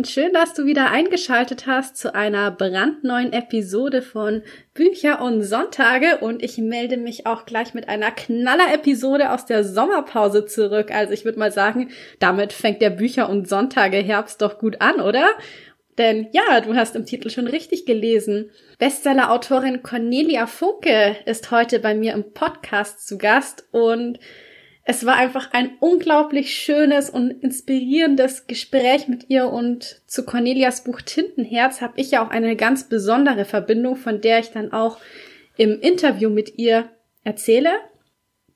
Und schön, dass du wieder eingeschaltet hast zu einer brandneuen Episode von Bücher und Sonntage und ich melde mich auch gleich mit einer Knaller-Episode aus der Sommerpause zurück. Also ich würde mal sagen, damit fängt der Bücher und Sonntage Herbst doch gut an, oder? Denn ja, du hast im Titel schon richtig gelesen. Bestseller-Autorin Cornelia Funke ist heute bei mir im Podcast zu Gast und es war einfach ein unglaublich schönes und inspirierendes Gespräch mit ihr und zu Cornelias Buch Tintenherz habe ich ja auch eine ganz besondere Verbindung, von der ich dann auch im Interview mit ihr erzähle.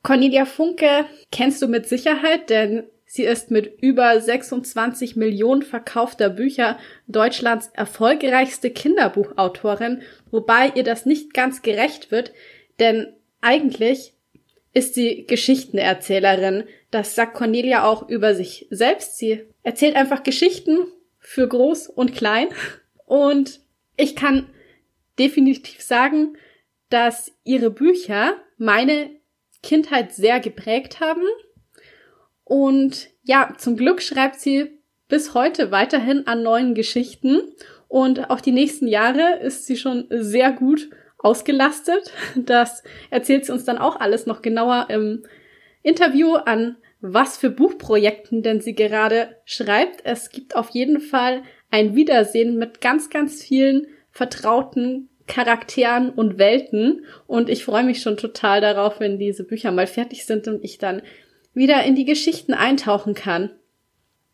Cornelia Funke kennst du mit Sicherheit, denn sie ist mit über 26 Millionen verkaufter Bücher Deutschlands erfolgreichste Kinderbuchautorin, wobei ihr das nicht ganz gerecht wird, denn eigentlich ist sie Geschichtenerzählerin. Das sagt Cornelia auch über sich selbst. Sie erzählt einfach Geschichten für groß und klein. Und ich kann definitiv sagen, dass ihre Bücher meine Kindheit sehr geprägt haben. Und ja, zum Glück schreibt sie bis heute weiterhin an neuen Geschichten. Und auch die nächsten Jahre ist sie schon sehr gut ausgelastet. Das erzählt sie uns dann auch alles noch genauer im Interview an was für Buchprojekten denn sie gerade schreibt. Es gibt auf jeden Fall ein Wiedersehen mit ganz, ganz vielen vertrauten Charakteren und Welten. Und ich freue mich schon total darauf, wenn diese Bücher mal fertig sind und ich dann wieder in die Geschichten eintauchen kann.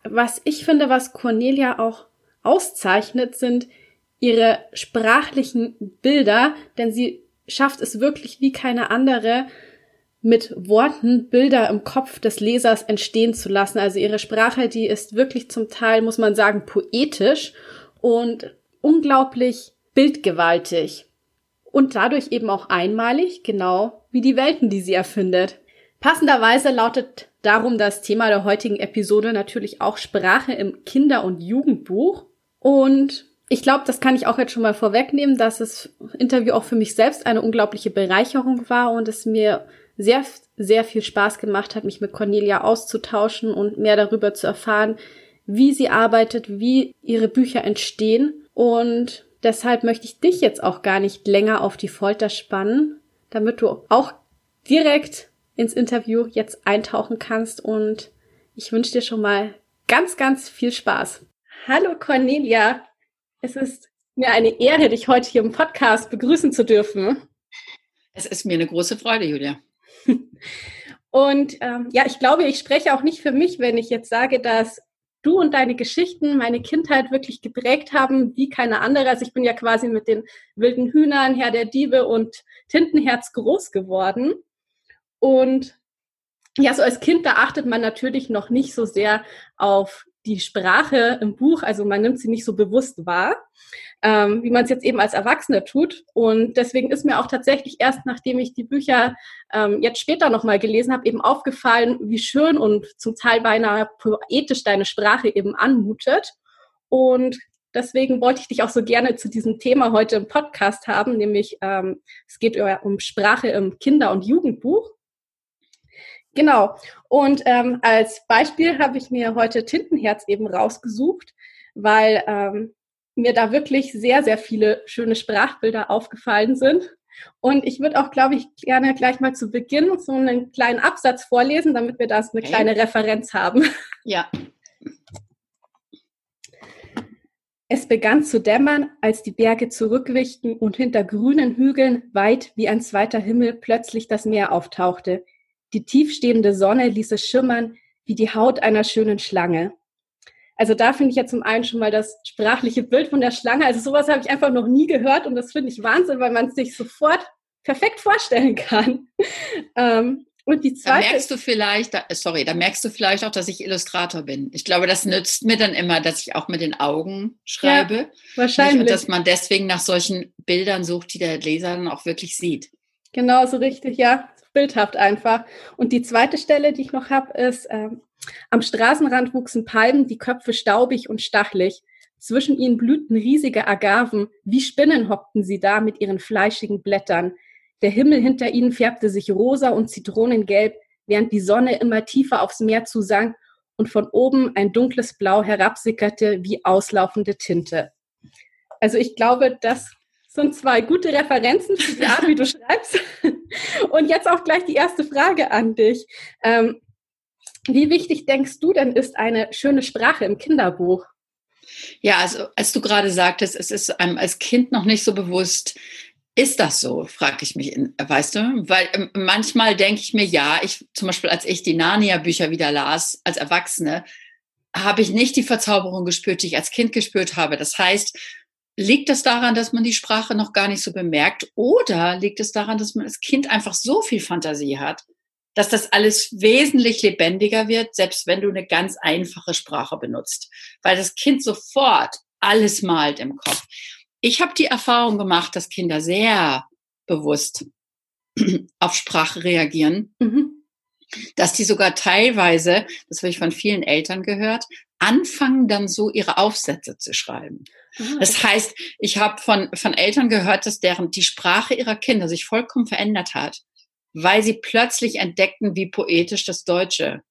Was ich finde, was Cornelia auch auszeichnet, sind ihre sprachlichen Bilder, denn sie schafft es wirklich wie keine andere, mit Worten Bilder im Kopf des Lesers entstehen zu lassen. Also ihre Sprache, die ist wirklich zum Teil, muss man sagen, poetisch und unglaublich bildgewaltig. Und dadurch eben auch einmalig, genau wie die Welten, die sie erfindet. Passenderweise lautet darum das Thema der heutigen Episode natürlich auch Sprache im Kinder- und Jugendbuch. Und ich glaube, das kann ich auch jetzt schon mal vorwegnehmen, dass das Interview auch für mich selbst eine unglaubliche Bereicherung war und es mir sehr, sehr viel Spaß gemacht hat, mich mit Cornelia auszutauschen und mehr darüber zu erfahren, wie sie arbeitet, wie ihre Bücher entstehen. Und deshalb möchte ich dich jetzt auch gar nicht länger auf die Folter spannen, damit du auch direkt ins Interview jetzt eintauchen kannst. Und ich wünsche dir schon mal ganz, ganz viel Spaß. Hallo Cornelia, es ist mir eine Ehre, dich heute hier im Podcast begrüßen zu dürfen. Es ist mir eine große Freude, Julia. Und ähm, ja, ich glaube, ich spreche auch nicht für mich, wenn ich jetzt sage, dass du und deine Geschichten meine Kindheit wirklich geprägt haben, wie keine andere. Also ich bin ja quasi mit den wilden Hühnern, Herr der Diebe und Tintenherz groß geworden. Und ja, so als Kind, da achtet man natürlich noch nicht so sehr auf die Sprache im Buch, also man nimmt sie nicht so bewusst wahr, ähm, wie man es jetzt eben als Erwachsene tut. Und deswegen ist mir auch tatsächlich erst, nachdem ich die Bücher ähm, jetzt später nochmal gelesen habe, eben aufgefallen, wie schön und zum Teil beinahe poetisch deine Sprache eben anmutet. Und deswegen wollte ich dich auch so gerne zu diesem Thema heute im Podcast haben, nämlich ähm, es geht um Sprache im Kinder- und Jugendbuch. Genau. Und ähm, als Beispiel habe ich mir heute Tintenherz eben rausgesucht, weil ähm, mir da wirklich sehr, sehr viele schöne Sprachbilder aufgefallen sind. Und ich würde auch, glaube ich, gerne gleich mal zu Beginn so einen kleinen Absatz vorlesen, damit wir da eine kleine Referenz haben. Ja. Es begann zu dämmern, als die Berge zurückwichen und hinter grünen Hügeln weit wie ein zweiter Himmel plötzlich das Meer auftauchte. Die tiefstehende Sonne ließ es schimmern wie die Haut einer schönen Schlange. Also da finde ich ja zum einen schon mal das sprachliche Bild von der Schlange. Also sowas habe ich einfach noch nie gehört und das finde ich Wahnsinn, weil man es sich sofort perfekt vorstellen kann. ähm, Und die zweite. Da merkst du vielleicht, da, sorry, da merkst du vielleicht auch, dass ich Illustrator bin. Ich glaube, das nützt mir dann immer, dass ich auch mit den Augen schreibe. Ja, wahrscheinlich. Und dass man deswegen nach solchen Bildern sucht, die der Leser dann auch wirklich sieht. Genau, so richtig, ja. Bildhaft einfach. Und die zweite Stelle, die ich noch habe, ist, äh, am Straßenrand wuchsen Palmen, die Köpfe staubig und stachlig. Zwischen ihnen blühten riesige Agaven. Wie Spinnen hockten sie da mit ihren fleischigen Blättern. Der Himmel hinter ihnen färbte sich rosa und zitronengelb, während die Sonne immer tiefer aufs Meer zusank und von oben ein dunkles Blau herabsickerte wie auslaufende Tinte. Also ich glaube, das sind zwei gute Referenzen für die Art, wie du schreibst. Und jetzt auch gleich die erste Frage an dich. Ähm, wie wichtig denkst du denn ist eine schöne Sprache im Kinderbuch? Ja, also als du gerade sagtest, es ist einem als Kind noch nicht so bewusst, ist das so, frage ich mich, weißt du? Weil ähm, manchmal denke ich mir, ja, ich zum Beispiel, als ich die Narnia-Bücher wieder las, als Erwachsene, habe ich nicht die Verzauberung gespürt, die ich als Kind gespürt habe. Das heißt, liegt das daran, dass man die Sprache noch gar nicht so bemerkt? Oder liegt es daran, dass man als Kind einfach so viel Fantasie hat, dass das alles wesentlich lebendiger wird, selbst wenn du eine ganz einfache Sprache benutzt, weil das Kind sofort alles malt im Kopf. Ich habe die Erfahrung gemacht, dass Kinder sehr bewusst auf Sprache reagieren, mhm. dass die sogar teilweise, das habe ich von vielen Eltern gehört, anfangen dann so ihre Aufsätze zu schreiben. Mhm. Das heißt, ich habe von, von Eltern gehört, dass deren die Sprache ihrer Kinder sich vollkommen verändert hat, weil sie plötzlich entdeckten, wie poetisch das Deutsche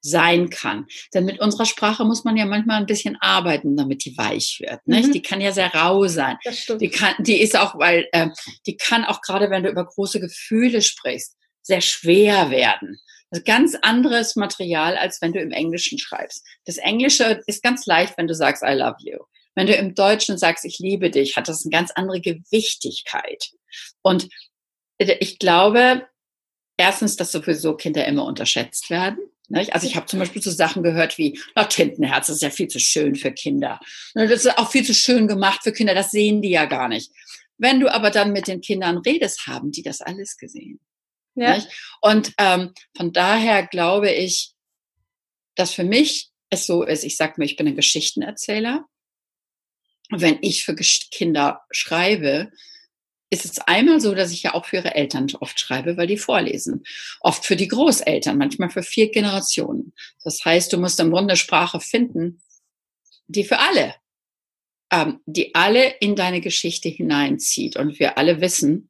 sein kann. Denn mit unserer Sprache muss man ja manchmal ein bisschen arbeiten, damit die weich wird. Nicht? Mhm. Die kann ja sehr rau sein. Die kann, die ist auch, weil äh, die kann auch gerade, wenn du über große Gefühle sprichst, sehr schwer werden. Ist ganz anderes Material, als wenn du im Englischen schreibst. Das Englische ist ganz leicht, wenn du sagst I love you. Wenn du im Deutschen sagst ich liebe dich, hat das eine ganz andere Gewichtigkeit. Und ich glaube, erstens, dass sowieso Kinder immer unterschätzt werden. Also ich habe zum Beispiel so Sachen gehört wie, na, Tintenherz, ist ja viel zu schön für Kinder. Das ist auch viel zu schön gemacht für Kinder, das sehen die ja gar nicht. Wenn du aber dann mit den Kindern redest, haben die das alles gesehen. Ja. Und ähm, von daher glaube ich, dass für mich es so ist, ich sage mir, ich bin ein Geschichtenerzähler. Wenn ich für Kinder schreibe, ist es einmal so, dass ich ja auch für ihre Eltern oft schreibe, weil die vorlesen. Oft für die Großeltern, manchmal für vier Generationen. Das heißt, du musst im Grunde Sprache finden, die für alle, ähm, die alle in deine Geschichte hineinzieht. Und wir alle wissen,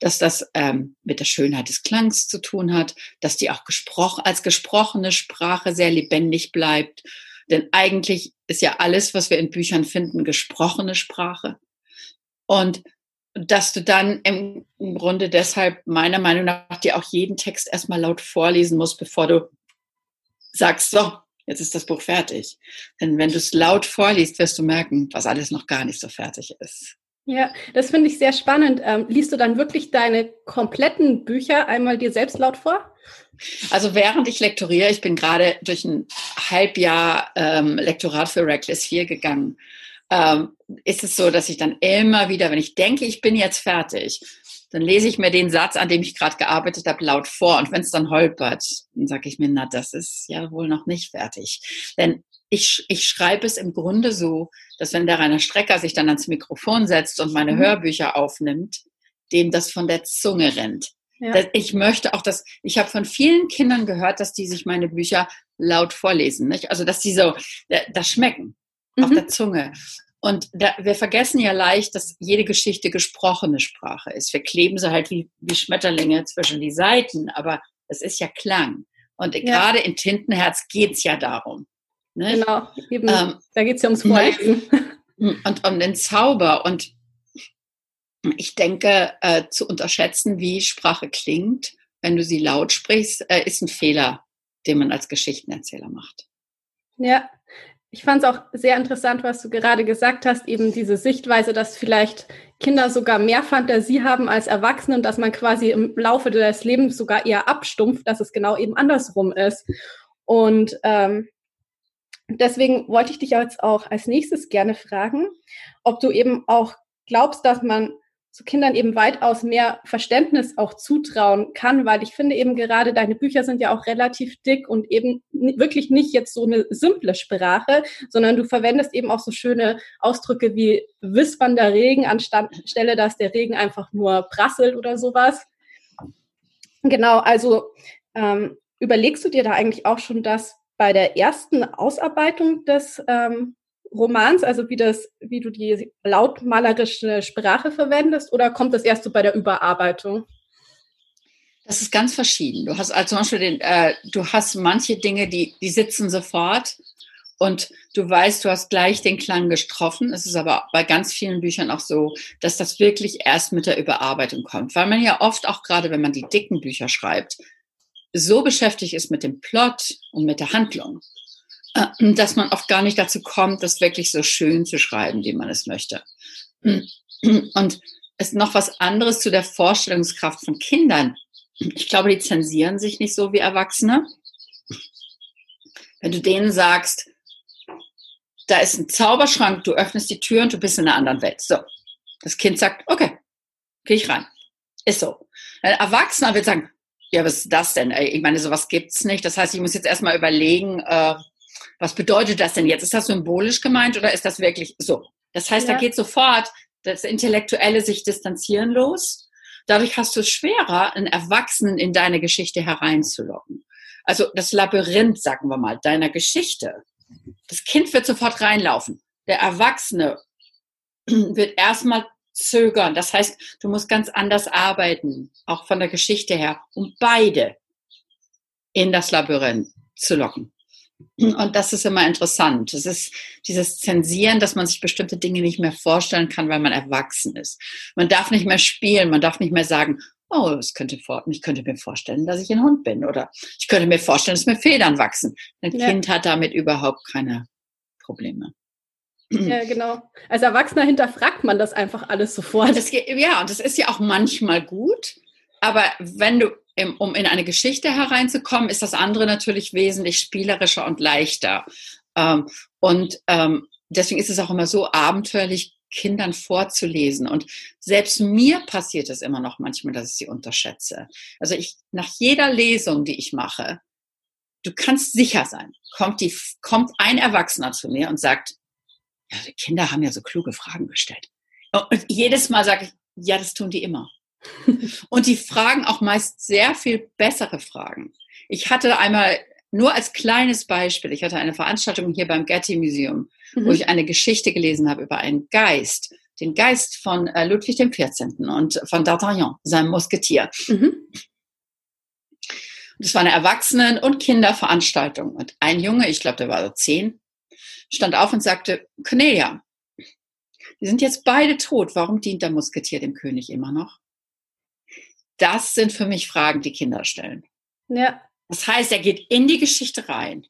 dass das ähm, mit der Schönheit des Klangs zu tun hat, dass die auch gesprochen, als gesprochene Sprache sehr lebendig bleibt. Denn eigentlich ist ja alles, was wir in Büchern finden, gesprochene Sprache. Und dass du dann im, Grunde deshalb meiner Meinung nach dir auch jeden Text erstmal laut vorlesen musst, bevor du sagst, so, jetzt ist das Buch fertig. Denn wenn du es laut vorliest, wirst du merken, was alles noch gar nicht so fertig ist. Ja, das finde ich sehr spannend. Ähm, liest du dann wirklich deine kompletten Bücher einmal dir selbst laut vor? Also während ich lektoriere, ich bin gerade durch ein Halbjahr ähm, Lektorat für Reckless 4 gegangen ähm, ist es so, dass ich dann immer wieder, wenn ich denke, ich bin jetzt fertig, dann lese ich mir den Satz, an dem ich gerade gearbeitet habe, laut vor. Und wenn es dann holpert, dann sage ich mir, na, das ist ja wohl noch nicht fertig. Denn ich, ich schreibe es im Grunde so, dass wenn der Rainer Strecker sich dann ans Mikrofon setzt und meine mhm. Hörbücher aufnimmt, dem das von der Zunge rennt. Ja. Ich möchte auch, dass ich habe von vielen Kindern gehört, dass die sich meine Bücher laut vorlesen, nicht? Also dass die so das schmecken mhm. auf der Zunge. Und da, wir vergessen ja leicht, dass jede Geschichte gesprochene Sprache ist. Wir kleben sie halt wie, wie Schmetterlinge zwischen die Seiten, aber es ist ja Klang. Und ja. gerade in Tintenherz geht's ja darum. Ne? Genau, eben, ähm, da geht's ja ums Vorlesen. Und um den Zauber. Und ich denke, äh, zu unterschätzen, wie Sprache klingt, wenn du sie laut sprichst, äh, ist ein Fehler, den man als Geschichtenerzähler macht. Ja, ich fand es auch sehr interessant, was du gerade gesagt hast, eben diese Sichtweise, dass vielleicht Kinder sogar mehr Fantasie haben als Erwachsene und dass man quasi im Laufe des Lebens sogar eher abstumpft, dass es genau eben andersrum ist. Und ähm, deswegen wollte ich dich jetzt auch als nächstes gerne fragen, ob du eben auch glaubst, dass man so Kindern eben weitaus mehr Verständnis auch zutrauen kann, weil ich finde eben gerade deine Bücher sind ja auch relativ dick und eben wirklich nicht jetzt so eine simple Sprache, sondern du verwendest eben auch so schöne Ausdrücke wie wispernder Regen anstelle, dass der Regen einfach nur prasselt oder sowas. Genau, also ähm, überlegst du dir da eigentlich auch schon, dass bei der ersten Ausarbeitung des ähm, Romans, also wie das, wie du die lautmalerische Sprache verwendest, oder kommt das erst so bei der Überarbeitung? Das ist ganz verschieden. Du hast also zum Beispiel den, äh, du hast manche Dinge, die, die sitzen sofort und du weißt, du hast gleich den Klang getroffen. Es ist aber bei ganz vielen Büchern auch so, dass das wirklich erst mit der Überarbeitung kommt, weil man ja oft auch gerade, wenn man die dicken Bücher schreibt, so beschäftigt ist mit dem Plot und mit der Handlung, äh, dass man oft gar nicht dazu kommt, das wirklich so schön zu schreiben, wie man es möchte. Und es ist noch was anderes zu der Vorstellungskraft von Kindern. Ich glaube, die zensieren sich nicht so wie Erwachsene. Wenn du denen sagst, da ist ein Zauberschrank, du öffnest die Tür und du bist in einer anderen Welt. So. Das Kind sagt, okay, gehe ich rein. Ist so. Ein Erwachsener wird sagen, ja, was ist das denn? Ich meine, sowas gibt's nicht. Das heißt, ich muss jetzt erstmal überlegen, äh, was bedeutet das denn jetzt? Ist das symbolisch gemeint oder ist das wirklich so? Das heißt, ja. da geht sofort das Intellektuelle sich distanzieren los. Dadurch hast du es schwerer, einen Erwachsenen in deine Geschichte hereinzulocken. Also das Labyrinth, sagen wir mal, deiner Geschichte. Das Kind wird sofort reinlaufen. Der Erwachsene wird erstmal zögern. Das heißt, du musst ganz anders arbeiten, auch von der Geschichte her, um beide in das Labyrinth zu locken. Und das ist immer interessant. Es ist dieses Zensieren, dass man sich bestimmte Dinge nicht mehr vorstellen kann, weil man erwachsen ist. Man darf nicht mehr spielen, man darf nicht mehr sagen, oh, es könnte vor, ich könnte mir vorstellen, dass ich ein Hund bin oder ich könnte mir vorstellen, dass mir Federn wachsen. Ein ja. Kind hat damit überhaupt keine Probleme. Ja, genau. Als Erwachsener hinterfragt man das einfach alles sofort. Das, ja, und das ist ja auch manchmal gut. Aber wenn du, um in eine Geschichte hereinzukommen, ist das andere natürlich wesentlich spielerischer und leichter. Ähm, und ähm, deswegen ist es auch immer so abenteuerlich, Kindern vorzulesen. Und selbst mir passiert es immer noch manchmal, dass ich sie unterschätze. Also ich, nach jeder Lesung, die ich mache, du kannst sicher sein, kommt, die, kommt ein Erwachsener zu mir und sagt, ja, die Kinder haben ja so kluge Fragen gestellt. Und jedes Mal sage ich, ja, das tun die immer. Und die fragen auch meist sehr viel bessere Fragen. Ich hatte einmal nur als kleines Beispiel, ich hatte eine Veranstaltung hier beim Getty Museum, mhm. wo ich eine Geschichte gelesen habe über einen Geist, den Geist von äh, Ludwig XIV. und von D'Artagnan, seinem Musketier. Mhm. Das war eine Erwachsenen- und Kinderveranstaltung. Und ein Junge, ich glaube, der war so zehn, stand auf und sagte, Cornelia, die sind jetzt beide tot. Warum dient der Musketier dem König immer noch? Das sind für mich Fragen, die Kinder stellen. Ja. Das heißt, er geht in die Geschichte rein.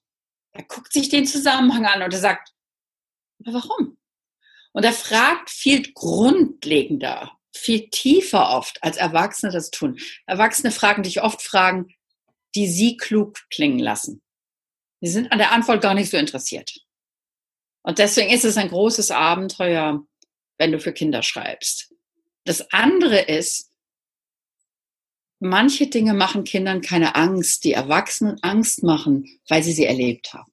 Er guckt sich den Zusammenhang an und er sagt, warum? Und er fragt viel grundlegender, viel tiefer oft, als Erwachsene das tun. Erwachsene fragen dich oft Fragen, die sie klug klingen lassen. Sie sind an der Antwort gar nicht so interessiert. Und deswegen ist es ein großes Abenteuer, wenn du für Kinder schreibst. Das andere ist, manche Dinge machen Kindern keine Angst, die Erwachsenen Angst machen, weil sie sie erlebt haben.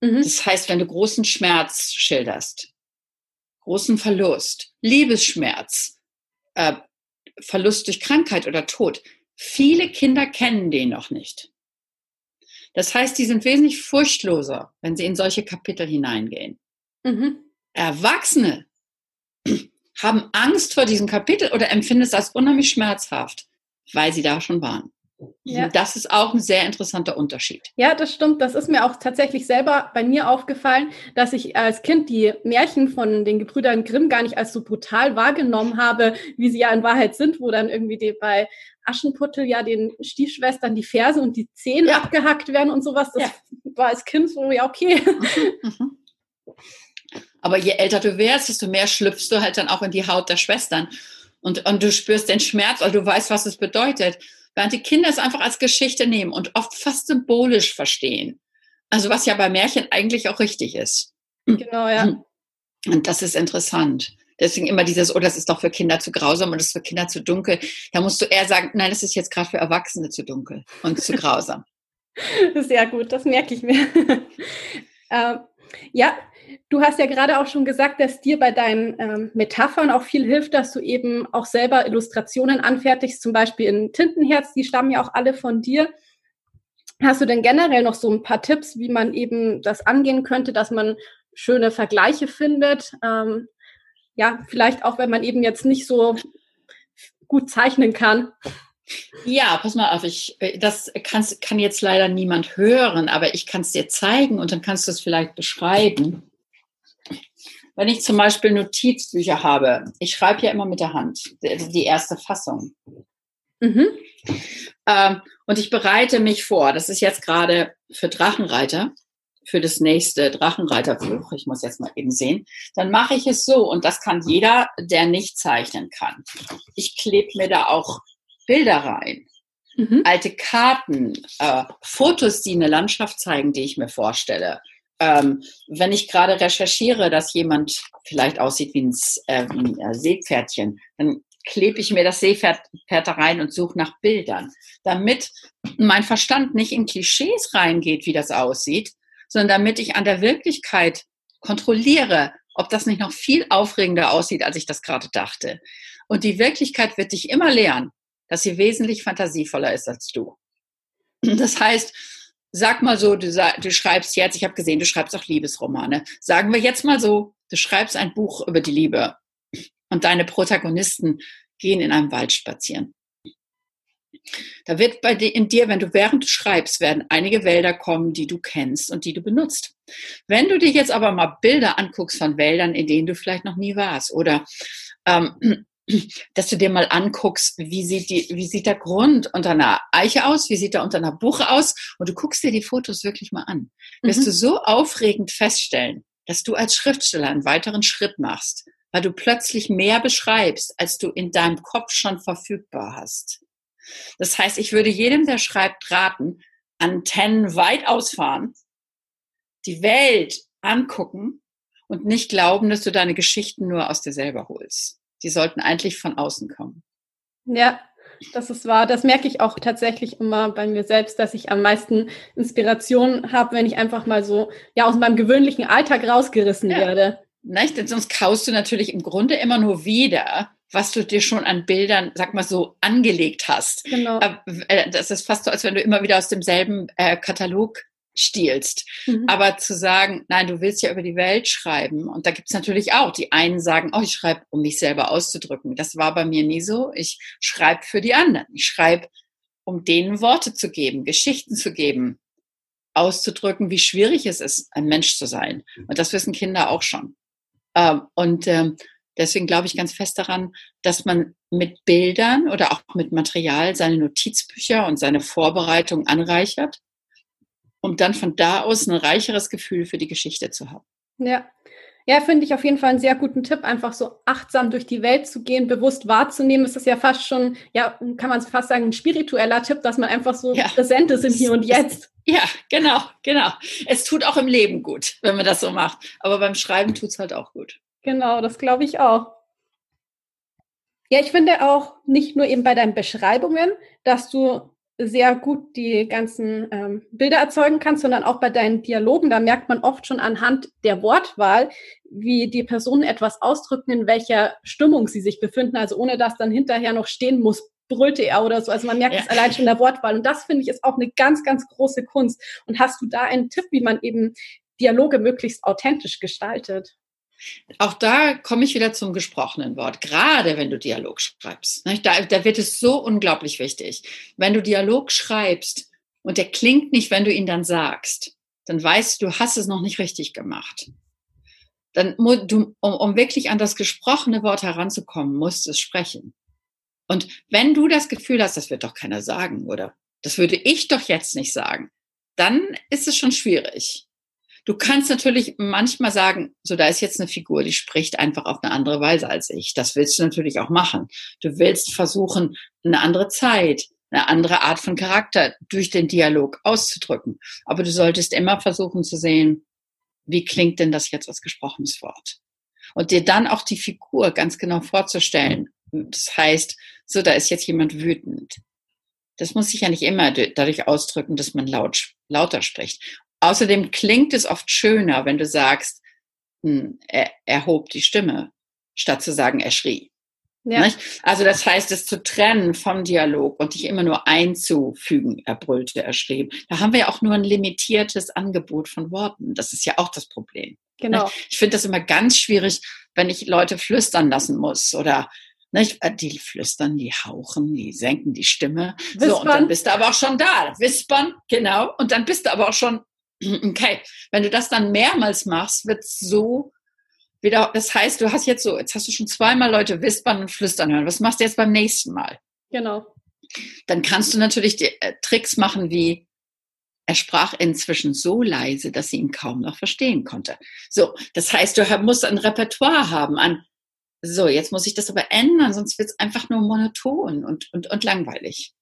Mhm. Das heißt, wenn du großen Schmerz schilderst, großen Verlust, Liebesschmerz, äh, Verlust durch Krankheit oder Tod, viele Kinder kennen den noch nicht. Das heißt, die sind wesentlich furchtloser, wenn sie in solche Kapitel hineingehen. Mhm. Erwachsene haben Angst vor diesem Kapitel oder empfinden es als unheimlich schmerzhaft, weil sie da schon waren. Ja. Das ist auch ein sehr interessanter Unterschied. Ja, das stimmt. Das ist mir auch tatsächlich selber bei mir aufgefallen, dass ich als Kind die Märchen von den Gebrüdern Grimm gar nicht als so brutal wahrgenommen habe, wie sie ja in Wahrheit sind, wo dann irgendwie die, bei Aschenputtel ja den Stiefschwestern die Ferse und die Zehen ja. abgehackt werden und sowas. Das ja. war als Kind so, ja, okay. Mhm, mhm. Aber je älter du wirst, desto mehr schlüpfst du halt dann auch in die Haut der Schwestern. Und, und du spürst den Schmerz, weil du weißt, was es bedeutet. Während die Kinder es einfach als Geschichte nehmen und oft fast symbolisch verstehen. Also was ja bei Märchen eigentlich auch richtig ist. Genau, ja. Und das ist interessant. Deswegen immer dieses, oh, das ist doch für Kinder zu grausam und das ist für Kinder zu dunkel. Da musst du eher sagen, nein, das ist jetzt gerade für Erwachsene zu dunkel und zu grausam. Sehr gut, das merke ich mir. ähm, ja, du hast ja gerade auch schon gesagt, dass dir bei deinen ähm, Metaphern auch viel hilft, dass du eben auch selber Illustrationen anfertigst, zum Beispiel in Tintenherz, die stammen ja auch alle von dir. Hast du denn generell noch so ein paar Tipps, wie man eben das angehen könnte, dass man schöne Vergleiche findet? Ähm, ja, vielleicht auch, wenn man eben jetzt nicht so gut zeichnen kann. Ja, pass mal auf, ich, äh, das kann's, kann jetzt leider niemand hören, aber ich kann es dir zeigen und dann kannst du es vielleicht beschreiben. Wenn ich zum Beispiel Notizbücher habe, ich schreibe ja immer mit der Hand, die erste Fassung. Mhm. Ähm, und ich bereite mich vor, das ist jetzt gerade für Drachenreiter, für das nächste Drachenreiterfluch, ich muss jetzt mal eben sehen, dann mache ich es so und das kann jeder, der nicht zeichnen kann. Ich klebe mir da auch Bilder rein. Mhm. Alte Karten, äh, Fotos, die eine Landschaft zeigen, die ich mir vorstelle. Ähm, wenn ich gerade recherchiere, dass jemand vielleicht aussieht wie ein, äh, wie ein äh, Seepferdchen, dann klebe ich mir das Seepferd da rein und suche nach Bildern, damit mein Verstand nicht in Klischees reingeht, wie das aussieht, sondern damit ich an der Wirklichkeit kontrolliere, ob das nicht noch viel aufregender aussieht, als ich das gerade dachte. Und die Wirklichkeit wird dich immer lehren dass sie wesentlich fantasievoller ist als du. Das heißt, sag mal so, du, du schreibst jetzt, ich habe gesehen, du schreibst auch Liebesromane. Sagen wir jetzt mal so, du schreibst ein Buch über die Liebe und deine Protagonisten gehen in einem Wald spazieren. Da wird bei dir, in dir, wenn du während du schreibst, werden einige Wälder kommen, die du kennst und die du benutzt. Wenn du dir jetzt aber mal Bilder anguckst von Wäldern, in denen du vielleicht noch nie warst oder ähm, dass du dir mal anguckst, wie sieht, die, wie sieht der Grund unter einer Eiche aus, wie sieht er unter einer Buche aus und du guckst dir die Fotos wirklich mal an. Mhm. Wirst du so aufregend feststellen, dass du als Schriftsteller einen weiteren Schritt machst, weil du plötzlich mehr beschreibst, als du in deinem Kopf schon verfügbar hast. Das heißt, ich würde jedem, der schreibt, raten, Antennen weit ausfahren, die Welt angucken und nicht glauben, dass du deine Geschichten nur aus dir selber holst die sollten eigentlich von außen kommen. Ja, das ist wahr. Das merke ich auch tatsächlich immer bei mir selbst, dass ich am meisten Inspiration habe, wenn ich einfach mal so ja aus meinem gewöhnlichen Alltag rausgerissen ja. werde. Nicht? Denn sonst kaust du natürlich im Grunde immer nur wieder, was du dir schon an Bildern, sag mal so, angelegt hast. Genau. Äh, das ist fast so, als wenn du immer wieder aus demselben äh, Katalog stiehlst. Mhm. Aber zu sagen, nein, du willst ja über die Welt schreiben. Und da gibt es natürlich auch, die einen sagen, oh, ich schreibe, um mich selber auszudrücken. Das war bei mir nie so. Ich schreibe für die anderen. Ich schreibe, um denen Worte zu geben, Geschichten zu geben, auszudrücken, wie schwierig es ist, ein Mensch zu sein. Und das wissen Kinder auch schon. Ähm, und ähm, deswegen glaube ich ganz fest daran, dass man mit Bildern oder auch mit Material seine Notizbücher und seine Vorbereitung anreichert um dann von da aus ein reicheres Gefühl für die Geschichte zu haben. Ja. Ja, finde ich auf jeden Fall einen sehr guten Tipp, einfach so achtsam durch die Welt zu gehen, bewusst wahrzunehmen. Es ist ja fast schon, ja, kann man es fast sagen, ein spiritueller Tipp, dass man einfach so ja. präsent ist im Hier und Jetzt. Ja, genau, genau. Es tut auch im Leben gut, wenn man das so macht. Aber beim Schreiben tut es halt auch gut. Genau, das glaube ich auch. Ja, ich finde auch nicht nur eben bei deinen Beschreibungen, dass du sehr gut die ganzen ähm, Bilder erzeugen kannst, sondern auch bei deinen Dialogen. Da merkt man oft schon anhand der Wortwahl, wie die Personen etwas ausdrücken, in welcher Stimmung sie sich befinden. Also ohne dass dann hinterher noch stehen muss, brüllte er oder so. Also man merkt es ja. allein schon in der Wortwahl. Und das finde ich ist auch eine ganz, ganz große Kunst. Und hast du da einen Tipp, wie man eben Dialoge möglichst authentisch gestaltet? Auch da komme ich wieder zum gesprochenen Wort, gerade wenn du Dialog schreibst. Da, da wird es so unglaublich wichtig. Wenn du Dialog schreibst und der klingt nicht, wenn du ihn dann sagst, dann weißt du, du hast es noch nicht richtig gemacht. Dann, um, um wirklich an das gesprochene Wort heranzukommen, musst du es sprechen. Und wenn du das Gefühl hast, das wird doch keiner sagen, oder das würde ich doch jetzt nicht sagen, dann ist es schon schwierig. Du kannst natürlich manchmal sagen, so da ist jetzt eine Figur, die spricht einfach auf eine andere Weise als ich. Das willst du natürlich auch machen. Du willst versuchen, eine andere Zeit, eine andere Art von Charakter durch den Dialog auszudrücken. Aber du solltest immer versuchen zu sehen, wie klingt denn das jetzt als gesprochenes Wort? Und dir dann auch die Figur ganz genau vorzustellen. Das heißt, so, da ist jetzt jemand wütend. Das muss sich ja nicht immer dadurch ausdrücken, dass man laut, lauter spricht. Außerdem klingt es oft schöner, wenn du sagst, hm, er, er hob die Stimme, statt zu sagen, er schrie. Ja. Also das heißt, es zu trennen vom Dialog und dich immer nur einzufügen, er brüllte, er schrieb. Da haben wir ja auch nur ein limitiertes Angebot von Worten. Das ist ja auch das Problem. Genau. Ich finde das immer ganz schwierig, wenn ich Leute flüstern lassen muss oder nicht? Äh, die flüstern, die hauchen, die senken die Stimme. Wispern. So, und dann bist du aber auch schon da. Wispern, genau. Und dann bist du aber auch schon, okay, wenn du das dann mehrmals machst, wird so wieder, das heißt, du hast jetzt so, jetzt hast du schon zweimal Leute wispern und flüstern hören. Was machst du jetzt beim nächsten Mal? Genau. Dann kannst du natürlich die, äh, Tricks machen wie, er sprach inzwischen so leise, dass sie ihn kaum noch verstehen konnte. So, das heißt, du musst ein Repertoire haben an, so, jetzt muss ich das aber ändern, sonst wird es einfach nur monoton und, und, und langweilig.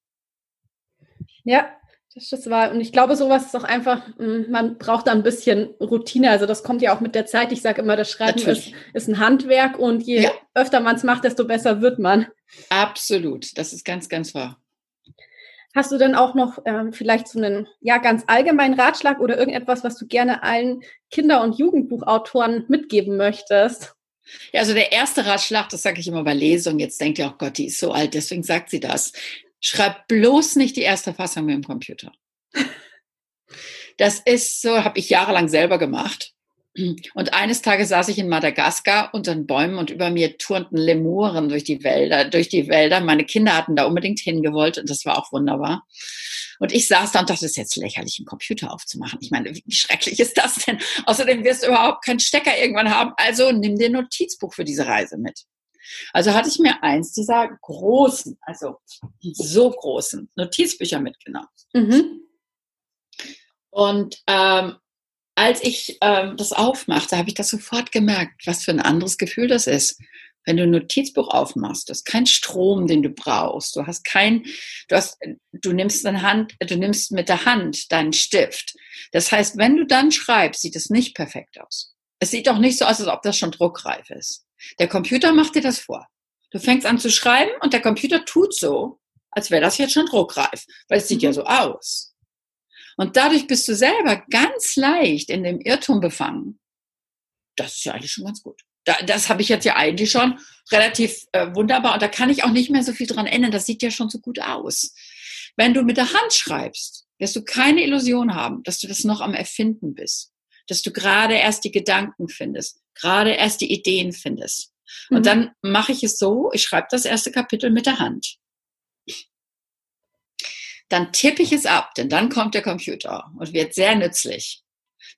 Ja, das ist wahr. Und ich glaube, sowas ist auch einfach, hm, man braucht da ein bisschen Routine. Also das kommt ja auch mit der Zeit. Ich sage immer, das Schreiben ist, ist, ein Handwerk und je ja. öfter man es macht, desto besser wird man. Absolut, das ist ganz, ganz wahr. Hast du denn auch noch ähm, vielleicht so einen ja ganz allgemeinen Ratschlag oder irgendetwas, was du gerne allen Kinder- und Jugendbuchautoren mitgeben möchtest? Ja, also der erste Ratschlag, das sage ich immer bei Lesungen, jetzt denkt ihr, oh Gott, die ist so alt, deswegen sagt sie das. Schreib bloß nicht die erste Fassung mit dem Computer. Das ist so, habe ich jahrelang selber gemacht. Und eines Tages saß ich in Madagaskar unter den Bäumen und über mir turnten Lemuren durch die Wälder, durch die Wälder. Meine Kinder hatten da unbedingt hingewollt und das war auch wunderbar. Und ich saß da und dachte, das ist jetzt lächerlich, einen Computer aufzumachen. Ich meine, wie schrecklich ist das denn? Außerdem wirst du überhaupt keinen Stecker irgendwann haben. Also nimm dir ein Notizbuch für diese Reise mit. Also hatte ich mir eins dieser großen, also so großen Notizbücher mitgenommen. Mhm. Und ähm, als ich ähm, das aufmachte, habe ich das sofort gemerkt, was für ein anderes Gefühl das ist. Wenn du ein Notizbuch aufmachst, das ist kein Strom, den du brauchst. Du hast kein, du hast, du nimmst eine Hand, du nimmst mit der Hand deinen Stift. Das heißt, wenn du dann schreibst, sieht es nicht perfekt aus. Es sieht auch nicht so aus, als ob das schon druckreif ist. Der Computer macht dir das vor. Du fängst an zu schreiben und der Computer tut so, als wäre das jetzt schon druckreif, weil es sieht ja mhm. so aus. Und dadurch bist du selber ganz leicht in dem Irrtum befangen. Das ist ja eigentlich schon ganz gut. das habe ich jetzt ja eigentlich schon relativ äh, wunderbar und da kann ich auch nicht mehr so viel dran ändern. Das sieht ja schon so gut aus. Wenn du mit der Hand schreibst, wirst du keine Illusion haben, dass du das noch am Erfinden bist, dass du gerade erst die Gedanken findest, gerade erst die Ideen findest. Und mhm. dann mache ich es so, ich schreibe das erste Kapitel mit der Hand dann tippe ich es ab, denn dann kommt der Computer und wird sehr nützlich,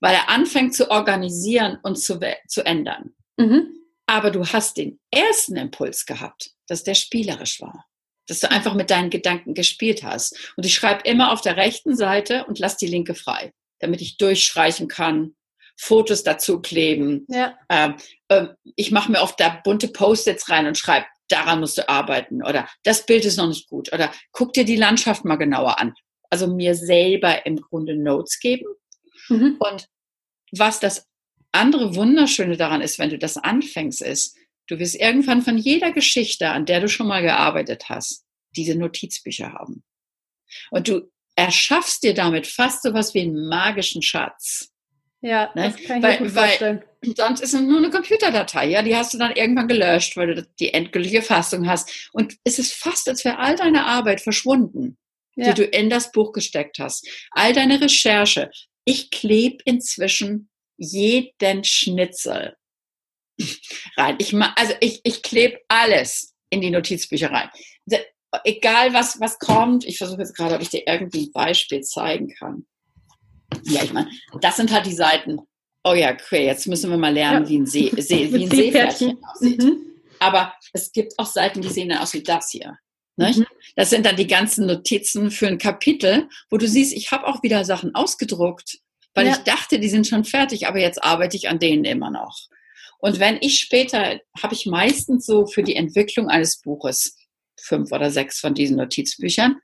weil er anfängt zu organisieren und zu, zu ändern. Mhm. Aber du hast den ersten Impuls gehabt, dass der spielerisch war, dass du einfach mit deinen Gedanken gespielt hast. Und ich schreibe immer auf der rechten Seite und lass die linke frei, damit ich durchstreichen kann, Fotos dazu kleben. Ja. Ähm, äh, ich mache mir oft da bunte Post-its rein und schreibe daran musst du arbeiten oder das Bild ist noch nicht gut oder guck dir die Landschaft mal genauer an. Also mir selber im Grunde Notes geben. Mhm. Und was das andere Wunderschöne daran ist, wenn du das anfängst, ist, du wirst irgendwann von jeder Geschichte, an der du schon mal gearbeitet hast, diese Notizbücher haben. Und du erschaffst dir damit fast so was wie einen magischen Schatz. Ja, ne? das kann ich weil, gut vorstellen. sonst ist es nur eine Computerdatei, ja, die hast du dann irgendwann gelöscht, weil du die endgültige Fassung hast. Und es ist fast, als wäre all deine Arbeit verschwunden, ja. die du in das Buch gesteckt hast. All deine Recherche. Ich klebe inzwischen jeden Schnitzel rein. Ich, also ich, ich klebe alles in die Notizbücher rein. Egal was, was kommt, ich versuche jetzt gerade, ob ich dir irgendwie ein Beispiel zeigen kann. Ja, ich meine, das sind halt die Seiten. Oh ja, okay, jetzt müssen wir mal lernen, ja. wie ein, See, See, wie ein Seepferdchen aussieht. Mhm. Aber es gibt auch Seiten, die sehen dann aus wie das hier. Mhm. Das sind dann die ganzen Notizen für ein Kapitel, wo du siehst, ich habe auch wieder Sachen ausgedruckt, weil ja. ich dachte, die sind schon fertig, aber jetzt arbeite ich an denen immer noch. Und wenn ich später, habe ich meistens so für die Entwicklung eines Buches fünf oder sechs von diesen Notizbüchern,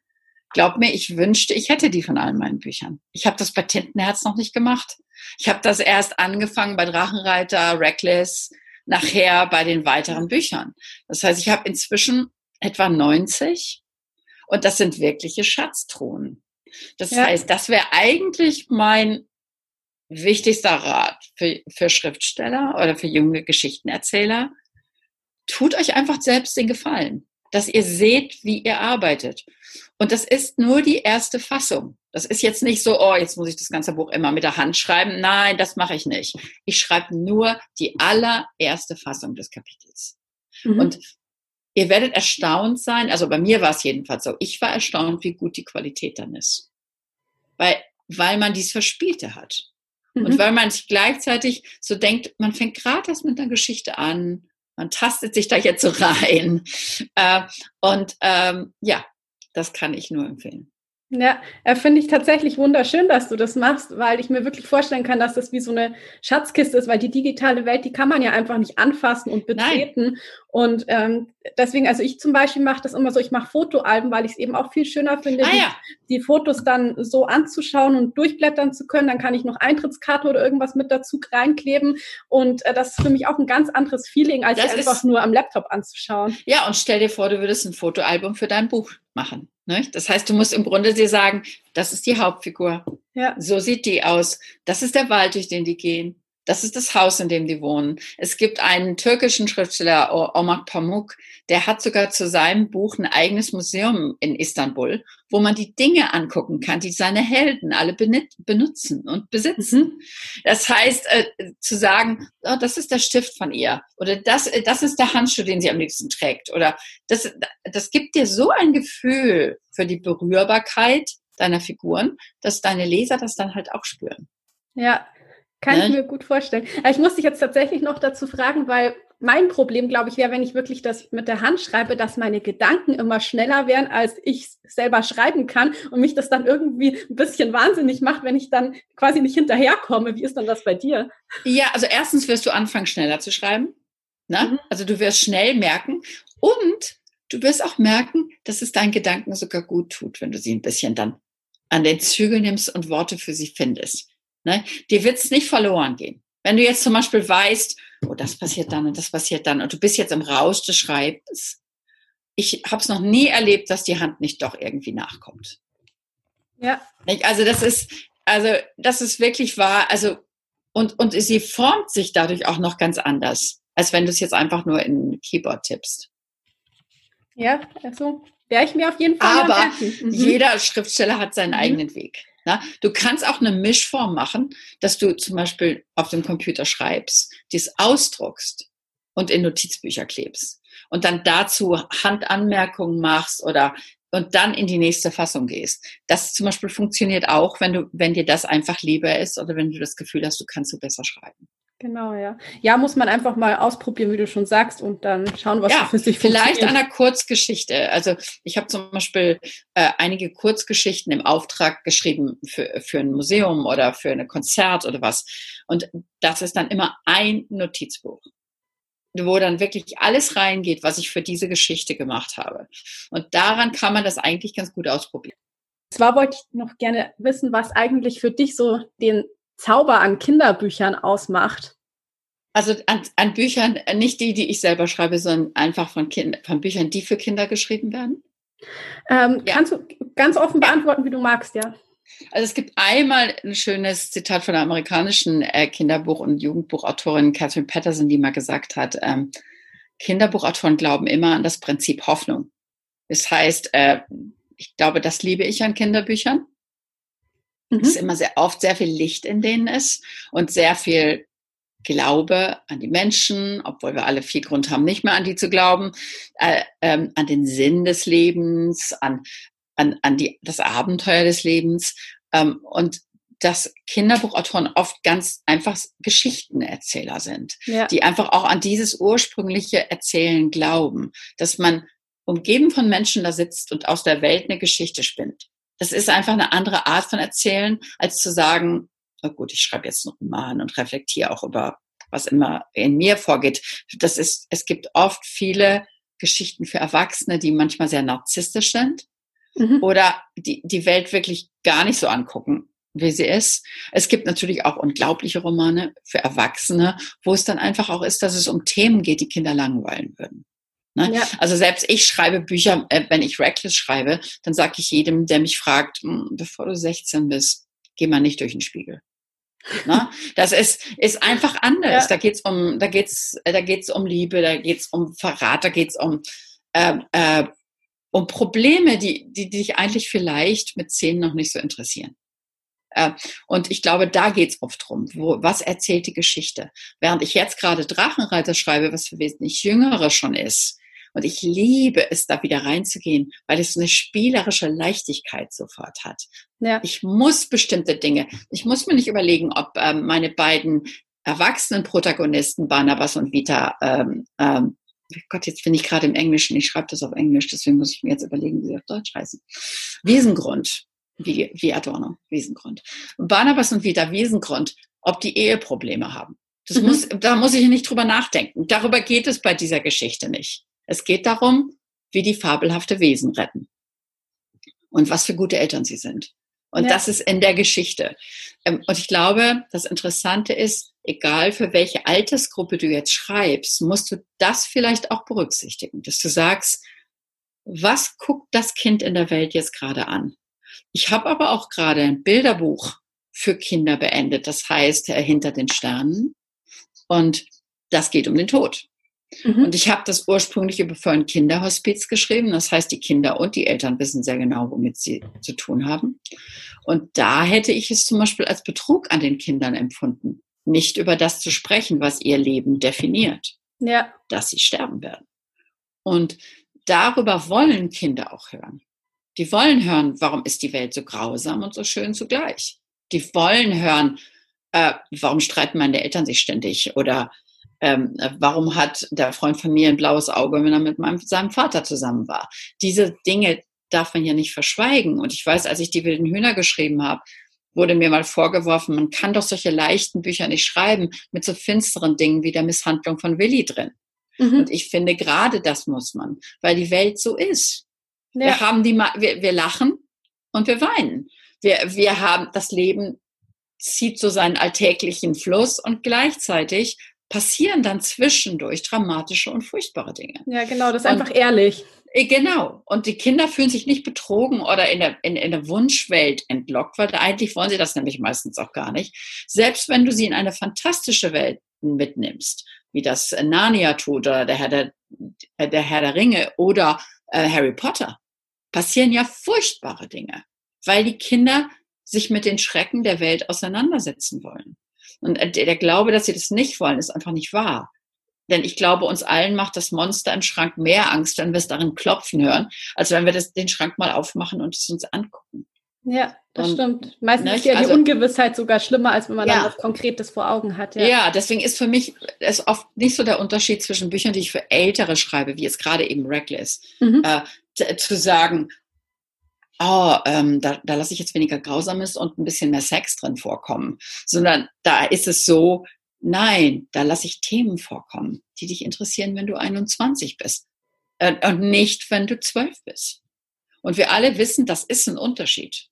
Glaub mir, ich wünschte, ich hätte die von allen meinen Büchern. Ich habe das bei Tintenherz noch nicht gemacht. Ich habe das erst angefangen bei Drachenreiter, Reckless, nachher bei den weiteren Büchern. Das heißt, ich habe inzwischen etwa 90 und das sind wirkliche Schatztruhen. Das ja. heißt, das wäre eigentlich mein wichtigster Rat für, für Schriftsteller oder für junge Geschichtenerzähler. Tut euch einfach selbst den Gefallen, dass ihr seht, wie ihr arbeitet. Und das ist nur die erste Fassung. Das ist jetzt nicht so, oh, jetzt muss ich das ganze Buch immer mit der Hand schreiben. Nein, das mache ich nicht. Ich schreibe nur die allererste Fassung des Kapitels. Mhm. Und ihr werdet erstaunt sein, also bei mir war es jedenfalls so, ich war erstaunt, wie gut die Qualität dann ist. Weil, weil man dies Verspielte hat. Mhm. Und weil man sich gleichzeitig so denkt, man fängt gerade erst mit einer Geschichte an, man tastet sich da jetzt so rein. Äh, und ähm, ja, das kann ich nur empfehlen. Ja, äh, finde ich tatsächlich wunderschön, dass du das machst, weil ich mir wirklich vorstellen kann, dass das wie so eine Schatzkiste ist, weil die digitale Welt, die kann man ja einfach nicht anfassen und betreten. Nein. Und ähm, deswegen, also ich zum Beispiel mache das immer so, ich mache Fotoalben, weil ich es eben auch viel schöner finde, ah, ja. die, die, Fotos dann so anzuschauen und durchblättern zu können. Dann kann ich noch Eintrittskarte oder irgendwas mit dazu reinkleben. Und äh, das ist für mich auch ein ganz anderes Feeling, als einfach nur am Laptop anzuschauen. Ja, und stell dir vor, du würdest ein Fotoalbum für dein Buch machen. Ne? Das heißt, du musst im Grunde dir sagen, das ist die Hauptfigur. Ja. So sieht die aus. Das ist der Wald, durch den die gehen. Das ist das Haus, in dem die wohnen. Es gibt einen türkischen Schriftsteller, Omar Pamuk, der hat sogar zu seinem Buch ein eigenes Museum in Istanbul, wo man die Dinge angucken kann, die seine Helden alle benutzen und besitzen. Mhm. Das heißt, äh, zu sagen, oh, das ist der Stift von ihr oder das, äh, das ist der Handschuh, den sie am liebsten trägt oder das, das gibt dir so ein Gefühl für die Berührbarkeit deiner Figuren, dass deine Leser das dann halt auch spüren. Ja, kann ne? ich mir gut vorstellen. Ich muss dich jetzt tatsächlich noch dazu fragen, weil mein Problem, glaube ich, wäre, wenn ich wirklich das mit der Hand schreibe, dass meine Gedanken immer schneller wären, als ich selber schreiben kann und mich das dann irgendwie ein bisschen wahnsinnig macht, wenn ich dann quasi nicht hinterherkomme. Wie ist dann das bei dir? Ja, also erstens wirst du anfangen, schneller zu schreiben. Ne? Mhm. Also du wirst schnell merken und du wirst auch merken, dass es deinen Gedanken sogar gut tut, wenn du sie ein bisschen dann an den Zügel nimmst und Worte für sie findest. Ne? Dir wird es nicht verloren gehen. Wenn du jetzt zum Beispiel weißt, oh, das passiert dann und das passiert dann und du bist jetzt im Rausch des Schreibens, ich habe es noch nie erlebt, dass die Hand nicht doch irgendwie nachkommt. Ja. Also das ist, also das ist wirklich wahr. Also und und sie formt sich dadurch auch noch ganz anders, als wenn du es jetzt einfach nur in Keyboard tippst. Ja, also werde ich mir auf jeden Fall. Aber mhm. jeder Schriftsteller hat seinen mhm. eigenen Weg. Na, du kannst auch eine Mischform machen, dass du zum Beispiel auf dem Computer schreibst, dies ausdruckst und in Notizbücher klebst und dann dazu Handanmerkungen machst oder und dann in die nächste Fassung gehst. Das zum Beispiel funktioniert auch, wenn du, wenn dir das einfach lieber ist oder wenn du das Gefühl hast, du kannst so besser schreiben. Genau, ja. Ja, muss man einfach mal ausprobieren, wie du schon sagst, und dann schauen, was ja, für sich Vielleicht an einer Kurzgeschichte. Also ich habe zum Beispiel äh, einige Kurzgeschichten im Auftrag geschrieben für, für ein Museum oder für ein Konzert oder was. Und das ist dann immer ein Notizbuch wo dann wirklich alles reingeht, was ich für diese Geschichte gemacht habe. Und daran kann man das eigentlich ganz gut ausprobieren. Zwar wollte ich noch gerne wissen, was eigentlich für dich so den Zauber an Kinderbüchern ausmacht? Also an, an, Büchern, nicht die, die ich selber schreibe, sondern einfach von, kind, von Büchern, die für Kinder geschrieben werden. Ähm, ja. Kannst du ganz offen beantworten, wie du magst, ja? Also es gibt einmal ein schönes Zitat von der amerikanischen äh, Kinderbuch- und Jugendbuchautorin Catherine Patterson, die mal gesagt hat, ähm, Kinderbuchautoren glauben immer an das Prinzip Hoffnung. Das heißt, äh, ich glaube, das liebe ich an Kinderbüchern. Mhm. Es ist immer sehr oft sehr viel Licht in denen ist und sehr viel Glaube an die Menschen, obwohl wir alle viel Grund haben, nicht mehr an die zu glauben, äh, ähm, an den Sinn des Lebens, an, an, an die, das Abenteuer des Lebens ähm, und dass Kinderbuchautoren oft ganz einfach Geschichtenerzähler sind, ja. die einfach auch an dieses ursprüngliche Erzählen glauben, dass man umgeben von Menschen da sitzt und aus der Welt eine Geschichte spinnt das ist einfach eine andere Art von Erzählen, als zu sagen, oh gut, ich schreibe jetzt einen Roman und reflektiere auch über was immer in mir vorgeht. Das ist, es gibt oft viele Geschichten für Erwachsene, die manchmal sehr narzisstisch sind mhm. oder die die Welt wirklich gar nicht so angucken, wie sie ist. Es gibt natürlich auch unglaubliche Romane für Erwachsene, wo es dann einfach auch ist, dass es um Themen geht, die Kinder langweilen würden. Ne? Ja. Also selbst ich schreibe Bücher, äh, wenn ich Reckless schreibe, dann sage ich jedem, der mich fragt, hm, bevor du 16 bist, geh mal nicht durch den Spiegel. Ne? Das ist, ist einfach anders. Ja. Da geht's um, da geht's, da geht's um Liebe, da geht's um Verrat, da geht's um, äh, äh, um Probleme, die, die, die dich eigentlich vielleicht mit zehn noch nicht so interessieren. Äh, und ich glaube, da geht's oft drum. Wo, was erzählt die Geschichte? Während ich jetzt gerade Drachenreiter schreibe, was für wesentlich Jüngere schon ist, und ich liebe es, da wieder reinzugehen, weil es eine spielerische Leichtigkeit sofort hat. Ja. Ich muss bestimmte Dinge, ich muss mir nicht überlegen, ob ähm, meine beiden erwachsenen Protagonisten, Barnabas und Vita, ähm, ähm, Gott, jetzt bin ich gerade im Englischen, ich schreibe das auf Englisch, deswegen muss ich mir jetzt überlegen, wie sie auf Deutsch heißen. Wiesengrund, wie, wie Adorno, Wiesengrund. Barnabas und Vita Wiesengrund, ob die Eheprobleme haben. Das mhm. muss, da muss ich nicht drüber nachdenken. Darüber geht es bei dieser Geschichte nicht. Es geht darum, wie die fabelhafte Wesen retten. Und was für gute Eltern sie sind. Und ja. das ist in der Geschichte. Ähm, und ich glaube, das Interessante ist, egal für welche Altersgruppe du jetzt schreibst, musst du das vielleicht auch berücksichtigen, dass du sagst, was guckt das Kind in der Welt jetzt gerade an? Ich habe aber auch gerade ein Bilderbuch für Kinder beendet, das heißt Hinter den Sternen. Und das geht um den Tod. Mhm. Und ich habe das ursprünglich über für ein Kinderhospiz geschrieben. Das heißt, die Kinder und die Eltern wissen sehr genau, womit sie zu tun haben. Und da hätte ich es zum Beispiel als Betrug an den Kindern empfunden, nicht über das zu sprechen, was ihr Leben definiert. Ja. Dass sie sterben werden. Und darüber wollen Kinder auch hören. Die wollen hören, warum ist die Welt so grausam und so schön zugleich. Die wollen hören, äh, warum streiten meine Eltern sich ständig oder ähm, warum hat der Freund von mir ein blaues Auge, wenn er mit meinem, seinem Vater zusammen war? Diese Dinge darf man ja nicht verschweigen. Und ich weiß, als ich die wilden Hühner geschrieben habe, wurde mir mal vorgeworfen, man kann doch solche leichten Bücher nicht schreiben mit so finsteren Dingen wie der Misshandlung von Willi drin. Mhm. Und ich finde, gerade das muss man, weil die Welt so ist. Ja. Wir haben die, wir, wir lachen und wir weinen. Wir, wir haben, das Leben zieht so seinen alltäglichen Fluss und gleichzeitig passieren dann zwischendurch dramatische und furchtbare Dinge. Ja, genau, das ist und, einfach ehrlich. Äh, genau. Und die Kinder fühlen sich nicht betrogen oder in der, in, in der Wunschwelt entlockt, weil eigentlich wollen sie das nämlich meistens auch gar nicht. Selbst wenn du sie in eine fantastische Welt mitnimmst, wie das Narnia tut oder der Herr der, der, Herr der Ringe oder äh, Harry Potter, passieren ja furchtbare Dinge, weil die Kinder sich mit den Schrecken der Welt auseinandersetzen wollen. Und äh, der Glaube, dass sie das nicht wollen, ist einfach nicht wahr. Denn ich glaube, uns allen macht das Monster im Schrank mehr Angst, wenn wir es darin klopfen hören, als wenn wir das, den Schrank mal aufmachen und es uns angucken. Ja, das und, stimmt. Meistens nicht? ist ja die also, Ungewissheit sogar schlimmer, als wenn man ja. dann was Konkretes vor Augen hat. Ja. ja, deswegen ist für mich ist oft nicht so der Unterschied zwischen Büchern, die ich für Ältere schreibe, wie jetzt gerade eben Reckless, mhm. äh, zu sagen, oh, ähm, da, da lasse ich jetzt weniger Grausames und ein bisschen mehr Sex drin vorkommen, sondern da ist es so, nein, da lasse ich Themen vorkommen, die dich interessieren, wenn du 21 bist äh, und nicht, wenn du 12 bist. Und wir alle wissen, das ist ein Unterschied.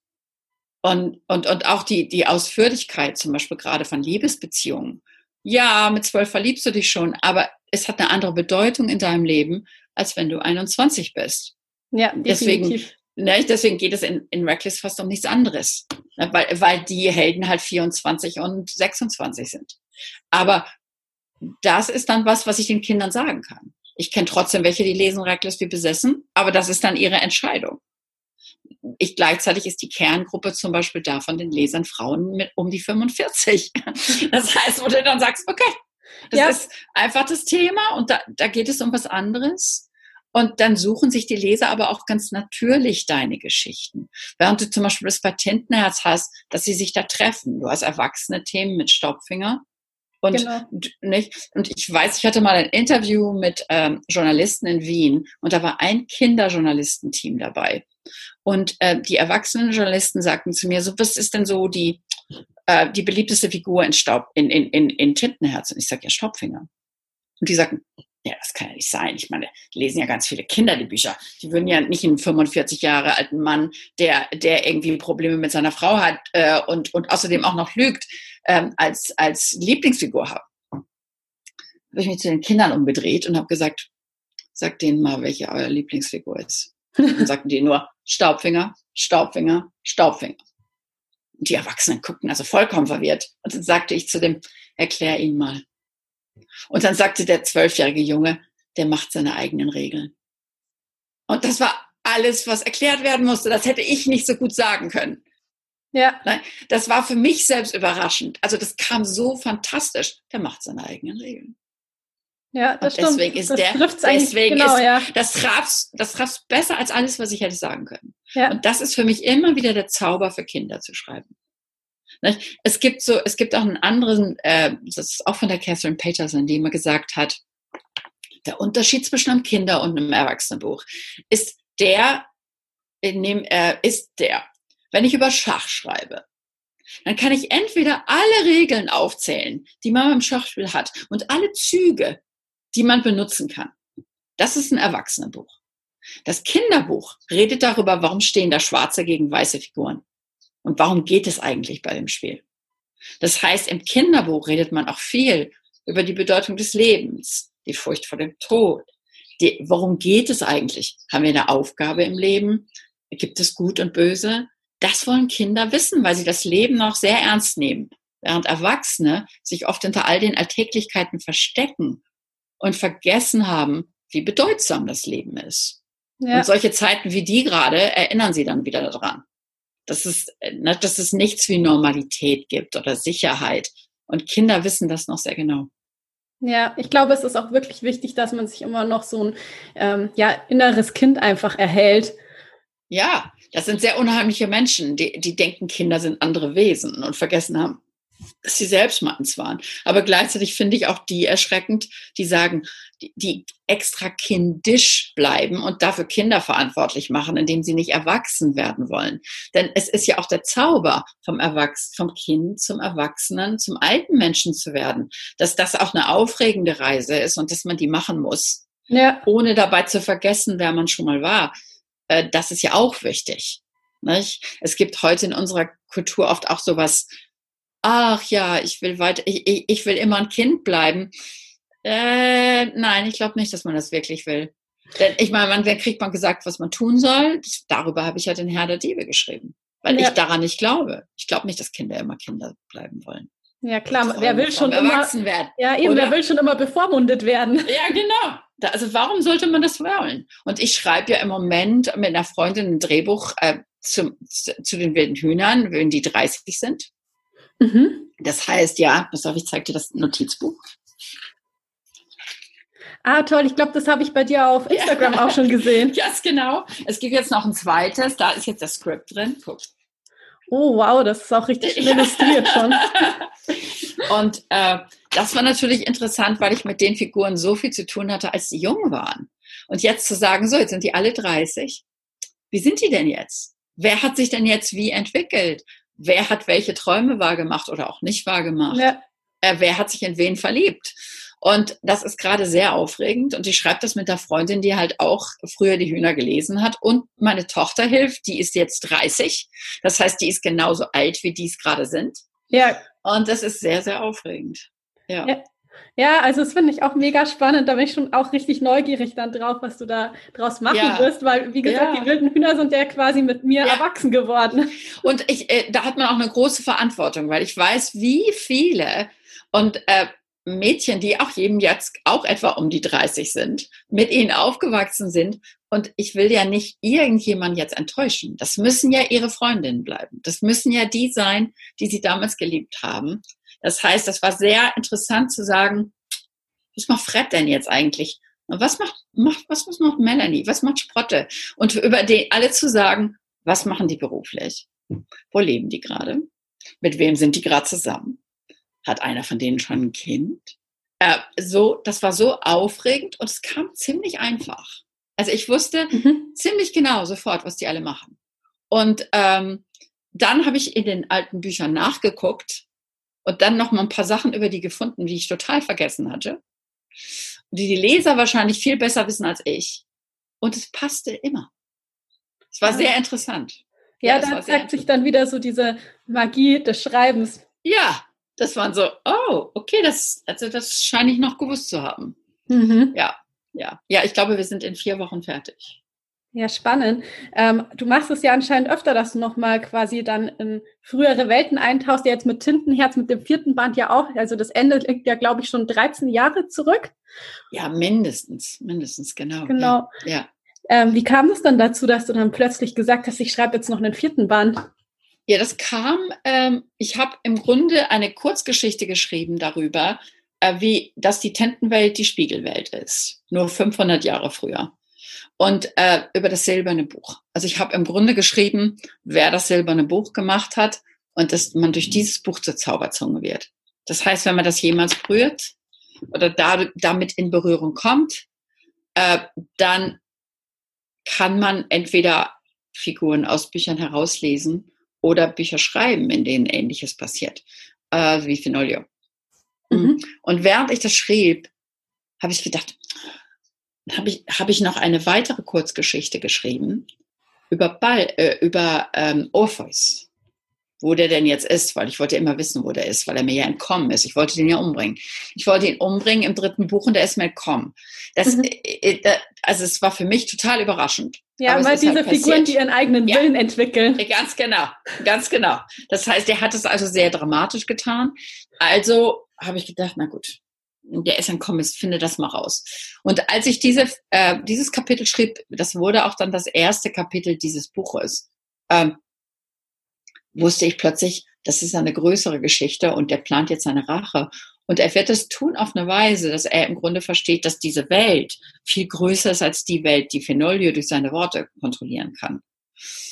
Und, und, und auch die, die Ausführlichkeit, zum Beispiel gerade von Liebesbeziehungen. Ja, mit zwölf verliebst du dich schon, aber es hat eine andere Bedeutung in deinem Leben, als wenn du 21 bist. Ja, definitiv. Deswegen, Ne? Deswegen geht es in, in Reckless fast um nichts anderes, ne? weil, weil die Helden halt 24 und 26 sind. Aber das ist dann was, was ich den Kindern sagen kann. Ich kenne trotzdem welche, die lesen Reckless wie besessen, aber das ist dann ihre Entscheidung. Ich, gleichzeitig ist die Kerngruppe zum Beispiel da von den Lesern Frauen mit um die 45. Das heißt, wo du dann sagst, okay, das ja. ist einfach das Thema und da, da geht es um was anderes. Und dann suchen sich die Leser aber auch ganz natürlich deine Geschichten. Während du zum Beispiel das bei Tintenherz hast, dass sie sich da treffen. Du hast erwachsene Themen mit Staubfinger. Und, genau. nicht, und ich weiß, ich hatte mal ein Interview mit ähm, Journalisten in Wien und da war ein Kinderjournalistenteam dabei. Und äh, die erwachsenen Journalisten sagten zu mir, so, was ist denn so die, äh, die beliebteste Figur in Staub, in, in, in, in Tintenherz? Und ich sage, ja, Staubfinger. Und die sagten, ja, das kann ja nicht sein. Ich meine, lesen ja ganz viele Kinder die Bücher. Die würden ja nicht einen 45 Jahre alten Mann, der, der irgendwie Probleme mit seiner Frau hat äh, und, und außerdem auch noch lügt, ähm, als, als Lieblingsfigur haben. Habe ich mich zu den Kindern umgedreht und habe gesagt, sagt denen mal, welche euer Lieblingsfigur ist. Und sagten die nur Staubfinger, Staubfinger, Staubfinger. Und die Erwachsenen guckten also vollkommen verwirrt. Und dann sagte ich zu dem, erklär ihn mal. Und dann sagte der zwölfjährige Junge, der macht seine eigenen Regeln. Und das war alles, was erklärt werden musste. Das hätte ich nicht so gut sagen können. Ja. Das war für mich selbst überraschend. Also das kam so fantastisch. Der macht seine eigenen Regeln. Ja, das und deswegen stimmt. ist das der, deswegen genau, ist, ja. das trafft, das trafft besser als alles, was ich hätte sagen können. Ja. Und das ist für mich immer wieder der Zauber für Kinder zu schreiben. Es gibt so, es gibt auch einen anderen, äh, das ist auch von der Catherine Peterson, die immer gesagt hat, der Unterschied zwischen einem Kinder- und einem Erwachsenenbuch ist der, in dem, äh, ist der, wenn ich über Schach schreibe, dann kann ich entweder alle Regeln aufzählen, die man beim Schachspiel hat und alle Züge, die man benutzen kann. Das ist ein Erwachsenenbuch. Das Kinderbuch redet darüber, warum stehen da schwarze gegen weiße Figuren. Und warum geht es eigentlich bei dem Spiel? Das heißt, im Kinderbuch redet man auch viel über die Bedeutung des Lebens, die Furcht vor dem Tod. Die, worum geht es eigentlich? Haben wir eine Aufgabe im Leben? Gibt es Gut und Böse? Das wollen Kinder wissen, weil sie das Leben noch sehr ernst nehmen. Während Erwachsene sich oft hinter all den Alltäglichkeiten verstecken und vergessen haben, wie bedeutsam das Leben ist. Ja. Und solche Zeiten wie die gerade erinnern sie dann wieder daran dass es, ne, dass es nichts wie Normalität gibt oder Sicherheit. Und Kinder wissen das noch sehr genau. Ja, ich glaube, es ist auch wirklich wichtig, dass man sich immer noch so ein ähm, ja, inneres Kind einfach erhält. Ja, das sind sehr unheimliche Menschen, die, die denken, Kinder sind andere Wesen und vergessen haben, dass sie selbst meins waren. Aber gleichzeitig finde ich auch die erschreckend, die sagen, die extra kindisch bleiben und dafür Kinder verantwortlich machen, indem sie nicht erwachsen werden wollen. Denn es ist ja auch der Zauber vom Erwachs vom Kind zum Erwachsenen, zum alten Menschen zu werden, dass das auch eine aufregende Reise ist und dass man die machen muss, ja. ohne dabei zu vergessen, wer man schon mal war. Äh, das ist ja auch wichtig. Nicht? Es gibt heute in unserer Kultur oft auch sowas, ach ja, ich will weiter, ich, ich, ich will immer ein Kind bleiben. Äh, nein, ich glaube nicht, dass man das wirklich will. Denn ich meine, man, wer kriegt man gesagt, was man tun soll? Darüber habe ich ja den Herr der Diebe geschrieben. Weil ja. ich daran nicht glaube. Ich glaube nicht, dass Kinder immer Kinder bleiben wollen. Ja klar, wer will schon immer werden. Ja, eben, wer will schon immer bevormundet werden. Ja, genau. Da, also warum sollte man das wollen? Und ich schreibe ja im Moment mit einer Freundin ein Drehbuch äh, zum, zu, zu den wilden Hühnern, wenn die 30 sind. Mhm. Das heißt, ja, pass auf, ich zeige dir das Notizbuch. Ah, toll. Ich glaube, das habe ich bei dir auf Instagram auch schon gesehen. Ja, yes, genau. Es gibt jetzt noch ein zweites. Da ist jetzt das Skript drin. Guck. Oh, wow, das ist auch richtig schön illustriert schon. Und äh, das war natürlich interessant, weil ich mit den Figuren so viel zu tun hatte, als die jung waren. Und jetzt zu sagen, so, jetzt sind die alle 30. Wie sind die denn jetzt? Wer hat sich denn jetzt wie entwickelt? Wer hat welche Träume wahrgemacht oder auch nicht wahrgemacht? Ja. Äh, wer hat sich in wen verliebt? Und das ist gerade sehr aufregend. Und ich schreibe das mit der Freundin, die halt auch früher die Hühner gelesen hat. Und meine Tochter hilft, die ist jetzt 30. Das heißt, die ist genauso alt, wie die es gerade sind. Ja. Und das ist sehr, sehr aufregend. Ja. ja. Ja, also das finde ich auch mega spannend. Da bin ich schon auch richtig neugierig dann drauf, was du da draus machen ja. wirst, weil wie gesagt, ja. die wilden Hühner sind ja quasi mit mir ja. erwachsen geworden. Und ich, äh, da hat man auch eine große Verantwortung, weil ich weiß, wie viele und äh, Mädchen, die auch jedem jetzt auch etwa um die 30 sind, mit ihnen aufgewachsen sind. Und ich will ja nicht irgendjemand jetzt enttäuschen. Das müssen ja ihre Freundinnen bleiben. Das müssen ja die sein, die sie damals geliebt haben. Das heißt, das war sehr interessant zu sagen, was macht Fred denn jetzt eigentlich? Und was macht, macht, was macht Melanie? Was macht Sprotte? Und über die alle zu sagen, was machen die beruflich? Wo leben die gerade? Mit wem sind die gerade zusammen? Hat einer von denen schon ein Kind? Äh, so, das war so aufregend und es kam ziemlich einfach. Also ich wusste mhm. ziemlich genau sofort, was die alle machen. Und ähm, dann habe ich in den alten Büchern nachgeguckt und dann noch mal ein paar Sachen über die gefunden, die ich total vergessen hatte. die die Leser wahrscheinlich viel besser wissen als ich. Und es passte immer. Es war sehr interessant. Ja, ja da zeigt sich dann wieder so diese Magie des Schreibens. Ja, das waren so, oh, okay, das, also das scheine ich noch gewusst zu haben. Mhm. Ja, ja. Ja, ich glaube, wir sind in vier Wochen fertig. Ja, spannend. Ähm, du machst es ja anscheinend öfter, dass du nochmal quasi dann in frühere Welten eintauchst, ja jetzt mit Tintenherz, mit dem vierten Band ja auch. Also das Ende liegt ja, glaube ich, schon 13 Jahre zurück. Ja, mindestens, mindestens, genau. Genau. Ja. ja. Ähm, wie kam es dann dazu, dass du dann plötzlich gesagt hast, ich schreibe jetzt noch einen vierten Band? Ja, das kam, ähm, ich habe im Grunde eine Kurzgeschichte geschrieben darüber, äh, wie, dass die Tentenwelt die Spiegelwelt ist. Nur 500 Jahre früher. Und äh, über das silberne Buch. Also ich habe im Grunde geschrieben, wer das silberne Buch gemacht hat und dass man durch dieses Buch zur Zauberzunge wird. Das heißt, wenn man das jemals berührt oder da, damit in Berührung kommt, äh, dann kann man entweder Figuren aus Büchern herauslesen oder Bücher schreiben, in denen Ähnliches passiert, äh, wie Fenolio. Mhm. Und während ich das schrieb, habe ich gedacht, habe ich, hab ich noch eine weitere Kurzgeschichte geschrieben über, Ball, äh, über ähm, Orpheus wo der denn jetzt ist, weil ich wollte immer wissen, wo der ist, weil er mir ja entkommen ist. Ich wollte den ja umbringen. Ich wollte ihn umbringen im dritten Buch und der ist mir entkommen. Das, mhm. Äh, äh, also es war für mich total überraschend. Ja, weil diese halt Figuren, die ihren eigenen ja. Willen entwickeln. Ganz genau, ganz genau. Das heißt, er hat es also sehr dramatisch getan. Also habe ich gedacht, na gut, der ist entkommen, ist, finde das mal raus. Und als ich diese, äh, dieses Kapitel schrieb, das wurde auch dann das erste Kapitel dieses Buches. Ähm, wusste ich plötzlich, das ist eine größere Geschichte und der plant jetzt seine Rache. Und er wird es tun auf eine Weise, dass er im Grunde versteht, dass diese Welt viel größer ist als die Welt, die Fenolio durch seine Worte kontrollieren kann.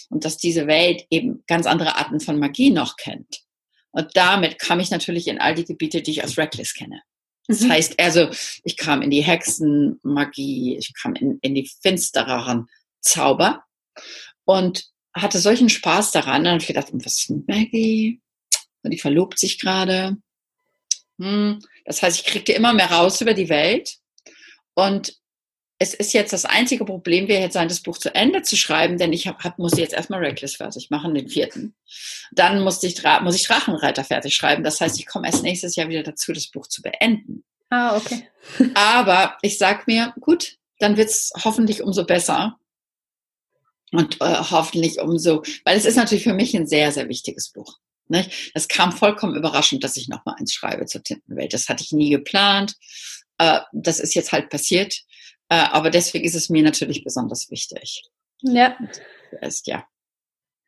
Und dass diese Welt eben ganz andere Arten von Magie noch kennt. Und damit kam ich natürlich in all die Gebiete, die ich aus Reckless kenne. Das mhm. heißt also, ich kam in die Hexenmagie, ich kam in, in die finstereren Zauber. Und hatte solchen Spaß daran. Dann habe ich gedacht, was ist mit Maggie? Und die verlobt sich gerade. Hm. Das heißt, ich kriegte immer mehr raus über die Welt. Und es ist jetzt das einzige Problem, wäre jetzt sein, das Buch zu Ende zu schreiben, denn ich hab, hab, musste jetzt erstmal Reckless fertig machen, den vierten. Dann musste ich, muss ich Drachenreiter fertig schreiben. Das heißt, ich komme erst nächstes Jahr wieder dazu, das Buch zu beenden. Ah, okay. Aber ich sag mir, gut, dann wird's hoffentlich umso besser, und äh, hoffentlich umso, weil es ist natürlich für mich ein sehr, sehr wichtiges Buch. Nicht? Das kam vollkommen überraschend, dass ich noch mal eins schreibe zur Tintenwelt. Das hatte ich nie geplant. Äh, das ist jetzt halt passiert. Äh, aber deswegen ist es mir natürlich besonders wichtig. Ja. Ist, ja.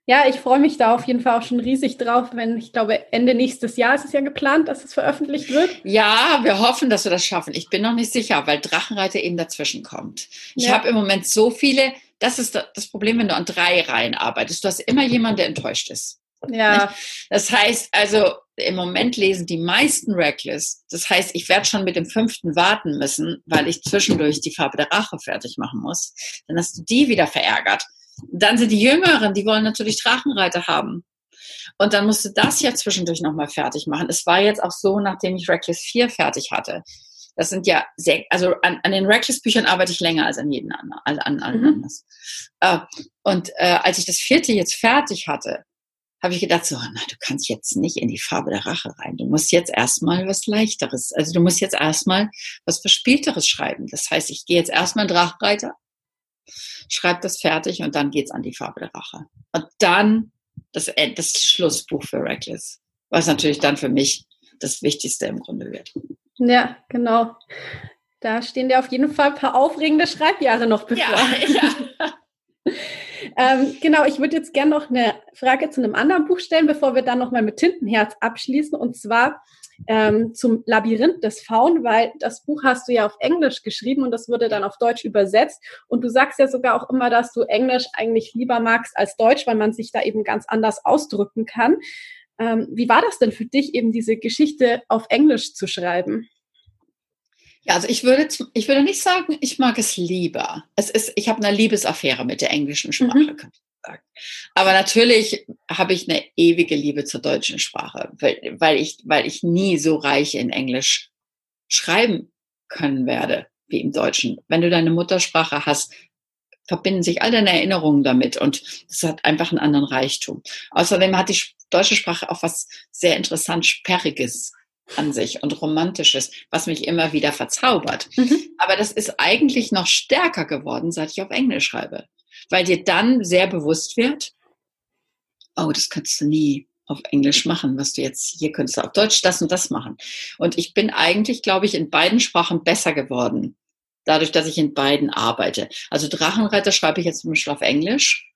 Ja, ich freue mich da auf jeden Fall auch schon riesig drauf, wenn ich glaube, Ende nächstes Jahr ist es ja geplant, dass es veröffentlicht wird. Ja, wir hoffen, dass wir das schaffen. Ich bin noch nicht sicher, weil Drachenreiter eben dazwischen kommt. Ich ja. habe im Moment so viele das ist das Problem, wenn du an drei Reihen arbeitest. Du hast immer jemanden, der enttäuscht ist. Ja. Das heißt also, im Moment lesen die meisten Reckless. Das heißt, ich werde schon mit dem fünften warten müssen, weil ich zwischendurch die Farbe der Rache fertig machen muss. Dann hast du die wieder verärgert. Dann sind die Jüngeren, die wollen natürlich Drachenreiter haben. Und dann musste das ja zwischendurch nochmal fertig machen. Es war jetzt auch so, nachdem ich Reckless 4 fertig hatte, das sind ja sehr, also an, an den Reckless-Büchern arbeite ich länger als an jeden anderen, an, an allen mhm. anders. Äh, und äh, als ich das vierte jetzt fertig hatte, habe ich gedacht, so, na, du kannst jetzt nicht in die Farbe der Rache rein. Du musst jetzt erstmal was Leichteres, also du musst jetzt erstmal was Verspielteres schreiben. Das heißt, ich gehe jetzt erstmal Drachreiter, schreibe das fertig und dann geht's an die Farbe der Rache. Und dann das, das Schlussbuch für Reckless, was natürlich dann für mich das Wichtigste im Grunde wird. Ja, genau. Da stehen dir auf jeden Fall ein paar aufregende Schreibjahre noch bevor. Ja, ja. ähm, genau, ich würde jetzt gerne noch eine Frage zu einem anderen Buch stellen, bevor wir dann nochmal mit Tintenherz abschließen. Und zwar ähm, zum Labyrinth des Faun, weil das Buch hast du ja auf Englisch geschrieben und das wurde dann auf Deutsch übersetzt. Und du sagst ja sogar auch immer, dass du Englisch eigentlich lieber magst als Deutsch, weil man sich da eben ganz anders ausdrücken kann. Ähm, wie war das denn für dich, eben diese Geschichte auf Englisch zu schreiben? Ja, also ich würde, ich würde nicht sagen, ich mag es lieber. Es ist, ich habe eine Liebesaffäre mit der englischen Sprache, mhm. kann ich sagen. Aber natürlich habe ich eine ewige Liebe zur deutschen Sprache, weil, weil, ich, weil ich nie so reich in Englisch schreiben können werde. wie im Deutschen. Wenn du deine Muttersprache hast, verbinden sich all deine Erinnerungen damit und es hat einfach einen anderen Reichtum. Außerdem hat die deutsche Sprache auch was sehr interessant Sperriges an sich und Romantisches, was mich immer wieder verzaubert. Mhm. Aber das ist eigentlich noch stärker geworden, seit ich auf Englisch schreibe, weil dir dann sehr bewusst wird, oh, das könntest du nie auf Englisch machen, was du jetzt hier könntest du auf Deutsch das und das machen. Und ich bin eigentlich, glaube ich, in beiden Sprachen besser geworden dadurch, dass ich in beiden arbeite. Also Drachenreiter schreibe ich jetzt zum Beispiel auf Englisch,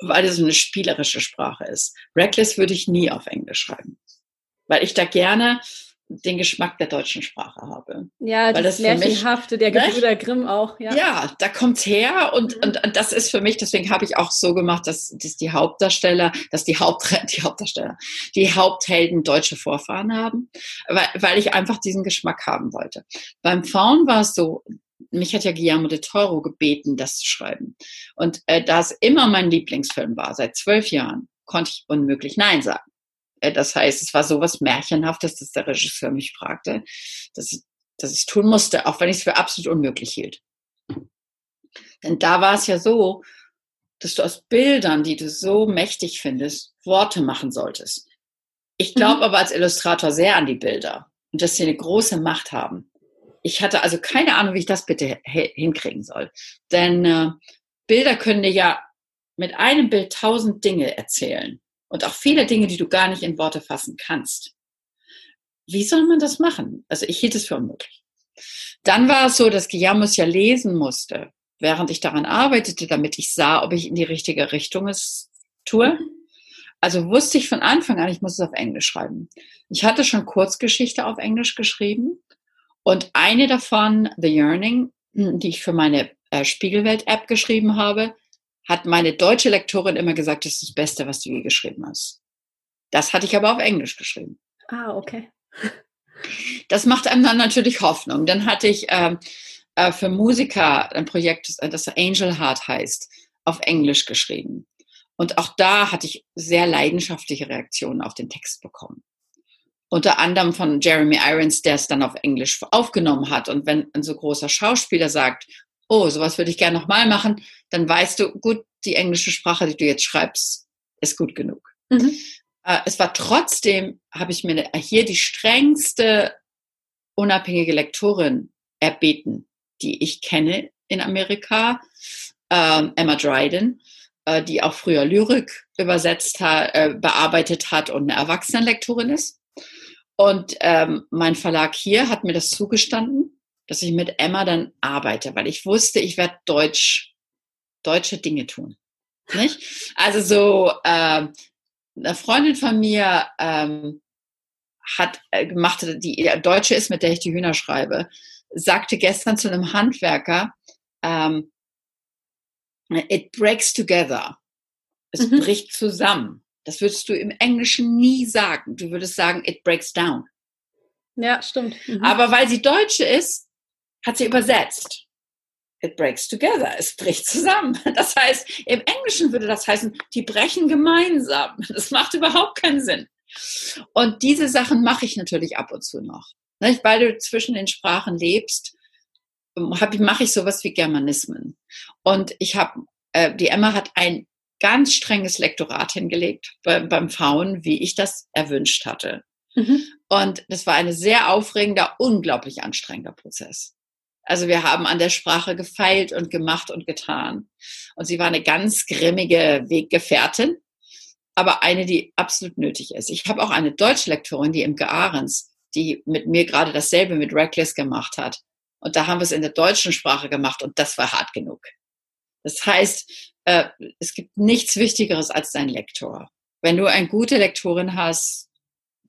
weil es eine spielerische Sprache ist. Reckless würde ich nie auf Englisch schreiben, weil ich da gerne den Geschmack der deutschen Sprache habe. Ja, das, das Märchenhafte der ne? Gebrüder Grimm auch. Ja, ja da kommt's her und, mhm. und, und das ist für mich, deswegen habe ich auch so gemacht, dass, dass die Hauptdarsteller, dass die, Haupt, die Hauptdarsteller, die Haupthelden deutsche Vorfahren haben, weil, weil ich einfach diesen Geschmack haben wollte. Beim Faun war es so, mich hat ja Guillermo de Toro gebeten, das zu schreiben. Und äh, da es immer mein Lieblingsfilm war, seit zwölf Jahren, konnte ich unmöglich Nein sagen. Äh, das heißt, es war so was Märchenhaftes, dass der Regisseur mich fragte, dass ich, dass ich es tun musste, auch wenn ich es für absolut unmöglich hielt. Denn da war es ja so, dass du aus Bildern, die du so mächtig findest, Worte machen solltest. Ich glaube mhm. aber als Illustrator sehr an die Bilder und dass sie eine große Macht haben. Ich hatte also keine Ahnung, wie ich das bitte hinkriegen soll. Denn äh, Bilder können dir ja mit einem Bild tausend Dinge erzählen und auch viele Dinge, die du gar nicht in Worte fassen kannst. Wie soll man das machen? Also ich hielt es für unmöglich. Dann war es so, dass Guillermo es ja lesen musste, während ich daran arbeitete, damit ich sah, ob ich in die richtige Richtung es tue. Also wusste ich von Anfang an, ich muss es auf Englisch schreiben. Ich hatte schon Kurzgeschichte auf Englisch geschrieben und eine davon, The Yearning, die ich für meine äh, Spiegelwelt-App geschrieben habe, hat meine deutsche Lektorin immer gesagt, das ist das Beste, was du je geschrieben hast. Das hatte ich aber auf Englisch geschrieben. Ah, okay. Das macht einem dann natürlich Hoffnung. Dann hatte ich ähm, äh, für Musiker ein Projekt, das Angel Heart heißt, auf Englisch geschrieben. Und auch da hatte ich sehr leidenschaftliche Reaktionen auf den Text bekommen. Unter anderem von Jeremy Irons, der es dann auf Englisch aufgenommen hat. Und wenn ein so großer Schauspieler sagt, oh, sowas würde ich gerne nochmal machen, dann weißt du, gut, die englische Sprache, die du jetzt schreibst, ist gut genug. Mhm. Äh, es war trotzdem, habe ich mir ne, hier die strengste unabhängige Lektorin erbeten, die ich kenne in Amerika, ähm, Emma Dryden, äh, die auch früher Lyrik übersetzt hat, äh, bearbeitet hat und eine Erwachsenenlektorin ist. Und ähm, mein Verlag hier hat mir das zugestanden dass ich mit Emma dann arbeite, weil ich wusste, ich werde Deutsch, deutsche Dinge tun. Nicht? Also so, äh, eine Freundin von mir ähm, hat äh, gemacht, die Deutsche ist, mit der ich die Hühner schreibe, sagte gestern zu einem Handwerker, ähm, it breaks together. Es mhm. bricht zusammen. Das würdest du im Englischen nie sagen. Du würdest sagen, it breaks down. Ja, stimmt. Mhm. Aber weil sie Deutsche ist, hat sie übersetzt. It breaks together. Es bricht zusammen. Das heißt, im Englischen würde das heißen, die brechen gemeinsam. Das macht überhaupt keinen Sinn. Und diese Sachen mache ich natürlich ab und zu noch. Weil du zwischen den Sprachen lebst, mache ich sowas wie Germanismen. Und ich habe, äh, die Emma hat ein ganz strenges Lektorat hingelegt beim Fauen, wie ich das erwünscht hatte. Mhm. Und das war ein sehr aufregender, unglaublich anstrengender Prozess. Also wir haben an der Sprache gefeilt und gemacht und getan. Und sie war eine ganz grimmige Weggefährtin, aber eine, die absolut nötig ist. Ich habe auch eine Deutschlektorin, die im Ahrens, die mit mir gerade dasselbe mit Reckless gemacht hat. Und da haben wir es in der deutschen Sprache gemacht und das war hart genug. Das heißt, äh, es gibt nichts Wichtigeres als dein Lektor. Wenn du eine gute Lektorin hast,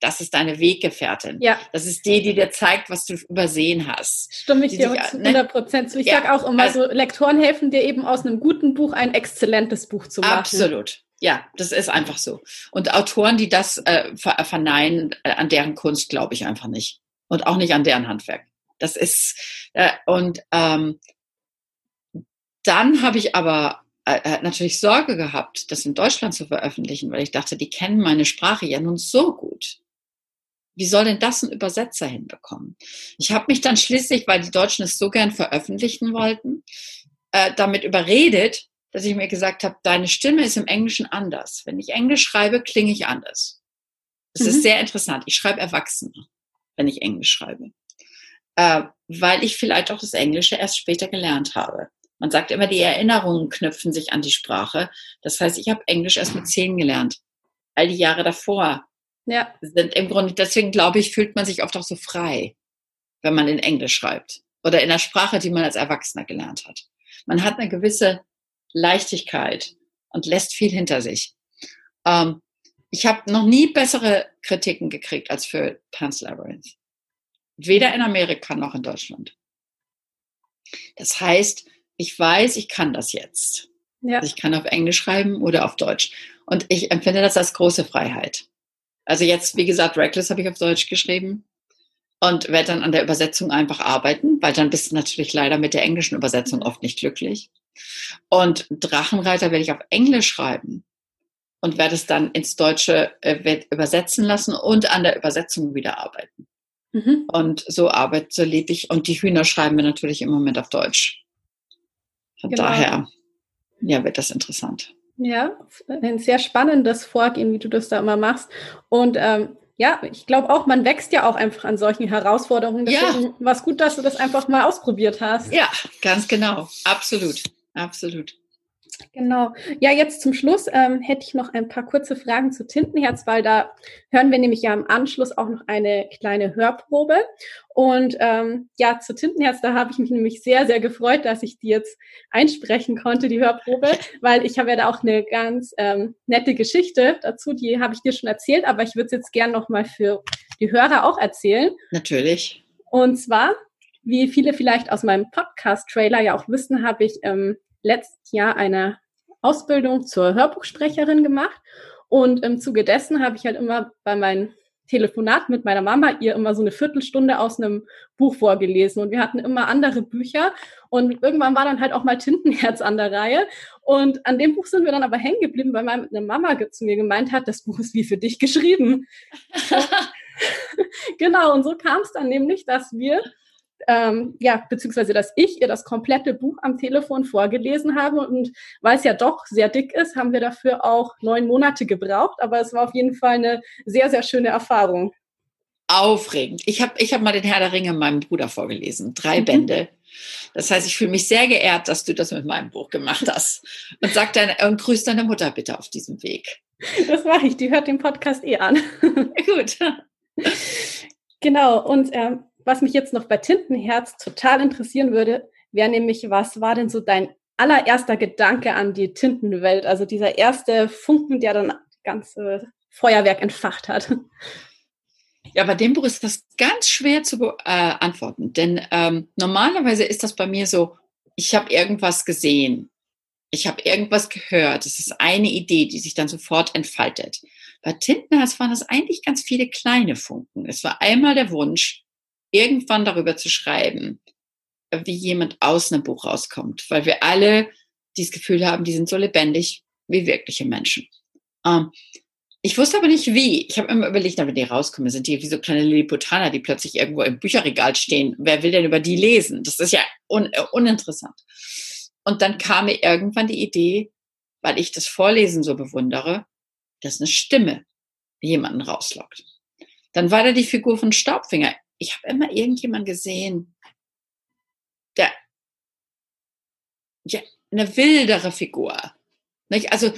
das ist deine Weggefährtin. Ja. Das ist die, die dir zeigt, was du übersehen hast. Stimme ich dir zu 100 Prozent zu. Ich ja. sage auch immer, also, so Lektoren helfen dir eben aus einem guten Buch ein exzellentes Buch zu machen. Absolut. Ja, das ist einfach so. Und Autoren, die das äh, verneinen, äh, an deren Kunst glaube ich einfach nicht. Und auch nicht an deren Handwerk. Das ist, äh, und ähm, dann habe ich aber äh, äh, natürlich Sorge gehabt, das in Deutschland zu veröffentlichen, weil ich dachte, die kennen meine Sprache ja nun so gut wie soll denn das ein Übersetzer hinbekommen? Ich habe mich dann schließlich, weil die Deutschen es so gern veröffentlichen wollten, äh, damit überredet, dass ich mir gesagt habe, deine Stimme ist im Englischen anders. Wenn ich Englisch schreibe, klinge ich anders. Das mhm. ist sehr interessant. Ich schreibe Erwachsene, wenn ich Englisch schreibe. Äh, weil ich vielleicht auch das Englische erst später gelernt habe. Man sagt immer, die Erinnerungen knüpfen sich an die Sprache. Das heißt, ich habe Englisch erst mit zehn gelernt. All die Jahre davor ja. sind im Grunde, deswegen glaube ich, fühlt man sich oft auch so frei, wenn man in Englisch schreibt. Oder in der Sprache, die man als Erwachsener gelernt hat. Man hat eine gewisse Leichtigkeit und lässt viel hinter sich. Ähm, ich habe noch nie bessere Kritiken gekriegt als für Pan's Labyrinth. Weder in Amerika noch in Deutschland. Das heißt, ich weiß, ich kann das jetzt. Ja. Also ich kann auf Englisch schreiben oder auf Deutsch. Und ich empfinde das als große Freiheit. Also jetzt, wie gesagt, Reckless habe ich auf Deutsch geschrieben und werde dann an der Übersetzung einfach arbeiten, weil dann bist du natürlich leider mit der englischen Übersetzung oft nicht glücklich. Und Drachenreiter werde ich auf Englisch schreiben und werde es dann ins Deutsche äh, übersetzen lassen und an der Übersetzung wieder arbeiten. Mhm. Und so arbeite, so lebe ich. Und die Hühner schreiben wir natürlich im Moment auf Deutsch. Von genau. daher, ja, wird das interessant. Ja, ein sehr spannendes Vorgehen, wie du das da immer machst. Und ähm, ja, ich glaube auch, man wächst ja auch einfach an solchen Herausforderungen. Deswegen ja. war es gut, dass du das einfach mal ausprobiert hast. Ja, ganz genau. Absolut. Absolut. Genau. Ja, jetzt zum Schluss ähm, hätte ich noch ein paar kurze Fragen zu Tintenherz, weil da hören wir nämlich ja im Anschluss auch noch eine kleine Hörprobe. Und ähm, ja, zu Tintenherz, da habe ich mich nämlich sehr, sehr gefreut, dass ich die jetzt einsprechen konnte, die Hörprobe, weil ich habe ja da auch eine ganz ähm, nette Geschichte dazu, die habe ich dir schon erzählt, aber ich würde es jetzt gern nochmal für die Hörer auch erzählen. Natürlich. Und zwar, wie viele vielleicht aus meinem Podcast-Trailer ja auch wissen, habe ich ähm, letztes Jahr eine Ausbildung zur Hörbuchsprecherin gemacht. Und im Zuge dessen habe ich halt immer bei meinen Telefonaten mit meiner Mama ihr immer so eine Viertelstunde aus einem Buch vorgelesen. Und wir hatten immer andere Bücher. Und irgendwann war dann halt auch mal Tintenherz an der Reihe. Und an dem Buch sind wir dann aber hängen geblieben, weil meine Mama zu mir gemeint hat, das Buch ist wie für dich geschrieben. genau, und so kam es dann nämlich, dass wir ähm, ja, beziehungsweise dass ich ihr das komplette Buch am Telefon vorgelesen habe und weil es ja doch sehr dick ist, haben wir dafür auch neun Monate gebraucht, aber es war auf jeden Fall eine sehr, sehr schöne Erfahrung. Aufregend. Ich habe ich hab mal den Herr der Ringe meinem Bruder vorgelesen, drei mhm. Bände. Das heißt, ich fühle mich sehr geehrt, dass du das mit meinem Buch gemacht hast. Und sag deine, und grüß deine Mutter bitte auf diesem Weg. Das mache ich, die hört den Podcast eh an. Gut. Genau, und ähm, was mich jetzt noch bei Tintenherz total interessieren würde, wäre nämlich, was war denn so dein allererster Gedanke an die Tintenwelt? Also dieser erste Funken, der dann das ganze Feuerwerk entfacht hat. Ja, bei dem Buch ist das ganz schwer zu beantworten, äh, denn ähm, normalerweise ist das bei mir so, ich habe irgendwas gesehen, ich habe irgendwas gehört, es ist eine Idee, die sich dann sofort entfaltet. Bei Tintenherz waren das eigentlich ganz viele kleine Funken. Es war einmal der Wunsch, irgendwann darüber zu schreiben, wie jemand aus einem Buch rauskommt, weil wir alle dieses Gefühl haben, die sind so lebendig wie wirkliche Menschen. Ähm, ich wusste aber nicht wie. Ich habe immer überlegt, wenn die rauskommen, sind die wie so kleine Lilliputaner, die plötzlich irgendwo im Bücherregal stehen. Wer will denn über die lesen? Das ist ja un äh, uninteressant. Und dann kam mir irgendwann die Idee, weil ich das Vorlesen so bewundere, dass eine Stimme jemanden rauslockt. Dann war da die Figur von Staubfinger ich habe immer irgendjemand gesehen, der ja, eine wildere Figur. Nicht? Also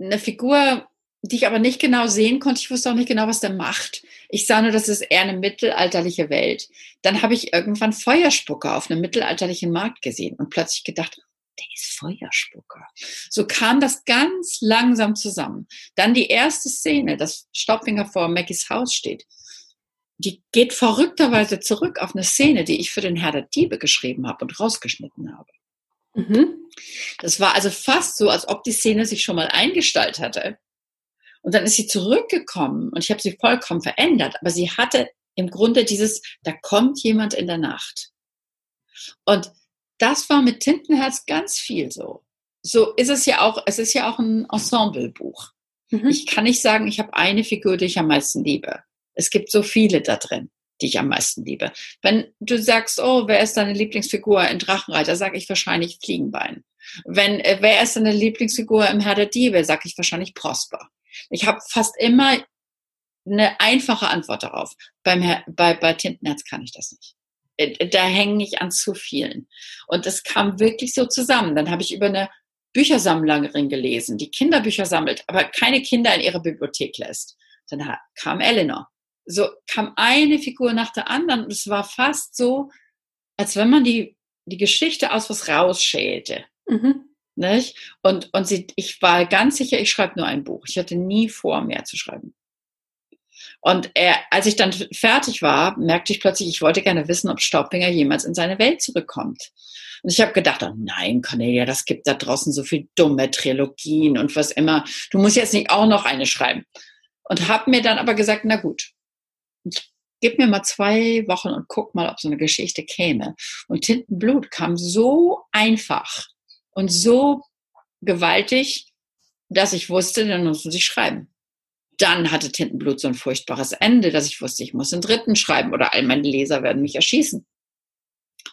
eine Figur, die ich aber nicht genau sehen konnte. Ich wusste auch nicht genau, was der macht. Ich sah nur, das ist eher eine mittelalterliche Welt. Dann habe ich irgendwann Feuerspucker auf einem mittelalterlichen Markt gesehen und plötzlich gedacht, der ist Feuerspucker. So kam das ganz langsam zusammen. Dann die erste Szene, dass Staubfinger vor Mackies Haus steht die geht verrückterweise zurück auf eine Szene, die ich für den Herr der Diebe geschrieben habe und rausgeschnitten habe. Mhm. Das war also fast so, als ob die Szene sich schon mal eingestellt hatte. Und dann ist sie zurückgekommen und ich habe sie vollkommen verändert. Aber sie hatte im Grunde dieses, da kommt jemand in der Nacht. Und das war mit Tintenherz ganz viel so. So ist es ja auch, es ist ja auch ein Ensemblebuch. Mhm. Ich kann nicht sagen, ich habe eine Figur, die ich am meisten liebe Es gibt so viele da drin, die ich am meisten liebe. Wenn du sagst, oh, wer ist deine Lieblingsfigur in Drachenreiter, sage ich wahrscheinlich Fliegenbein. Wenn, äh, wer ist deine Lieblingsfigur im Herr der Diebe, sage ich wahrscheinlich Prosper. Ich habe fast immer eine einfache Antwort darauf. Beim Herr, bei, bei Tintenherz kann ich das nicht. Äh, da hänge ich an zu vielen. Und es kam wirklich so zusammen. Dann habe ich über eine Büchersammlerin gelesen, die Kinderbücher sammelt, aber keine Kinder in ihre Bibliothek lässt. Dann kam Eleanor. So kam eine Figur nach der anderen und es war fast so, als wenn man die, die Geschichte aus was rausschälte. Mhm. Nicht? Und, und sie, ich war ganz sicher, ich schreibe nur ein Buch. Ich hatte nie vor, mehr zu schreiben. Und er, als ich dann fertig war, merkte ich plötzlich, ich wollte gerne wissen, ob Staubfinger jemals in seine Welt zurückkommt. Und ich habe gedacht, oh nein, Cornelia, das gibt da draußen so viel dumme Trilogien und was immer. Du musst jetzt nicht auch noch eine schreiben. Und habe mir dann aber gesagt, na gut, gib mir mal zwei Wochen und guck mal, ob so eine Geschichte käme. Und Tintenblut kam so einfach und so gewaltig, dass ich wusste, dann muss ich schreiben. Dann hatte Tintenblut so ein furchtbares Ende, dass ich wusste, ich muss einen dritten schreiben oder all meine Leser werden mich erschießen.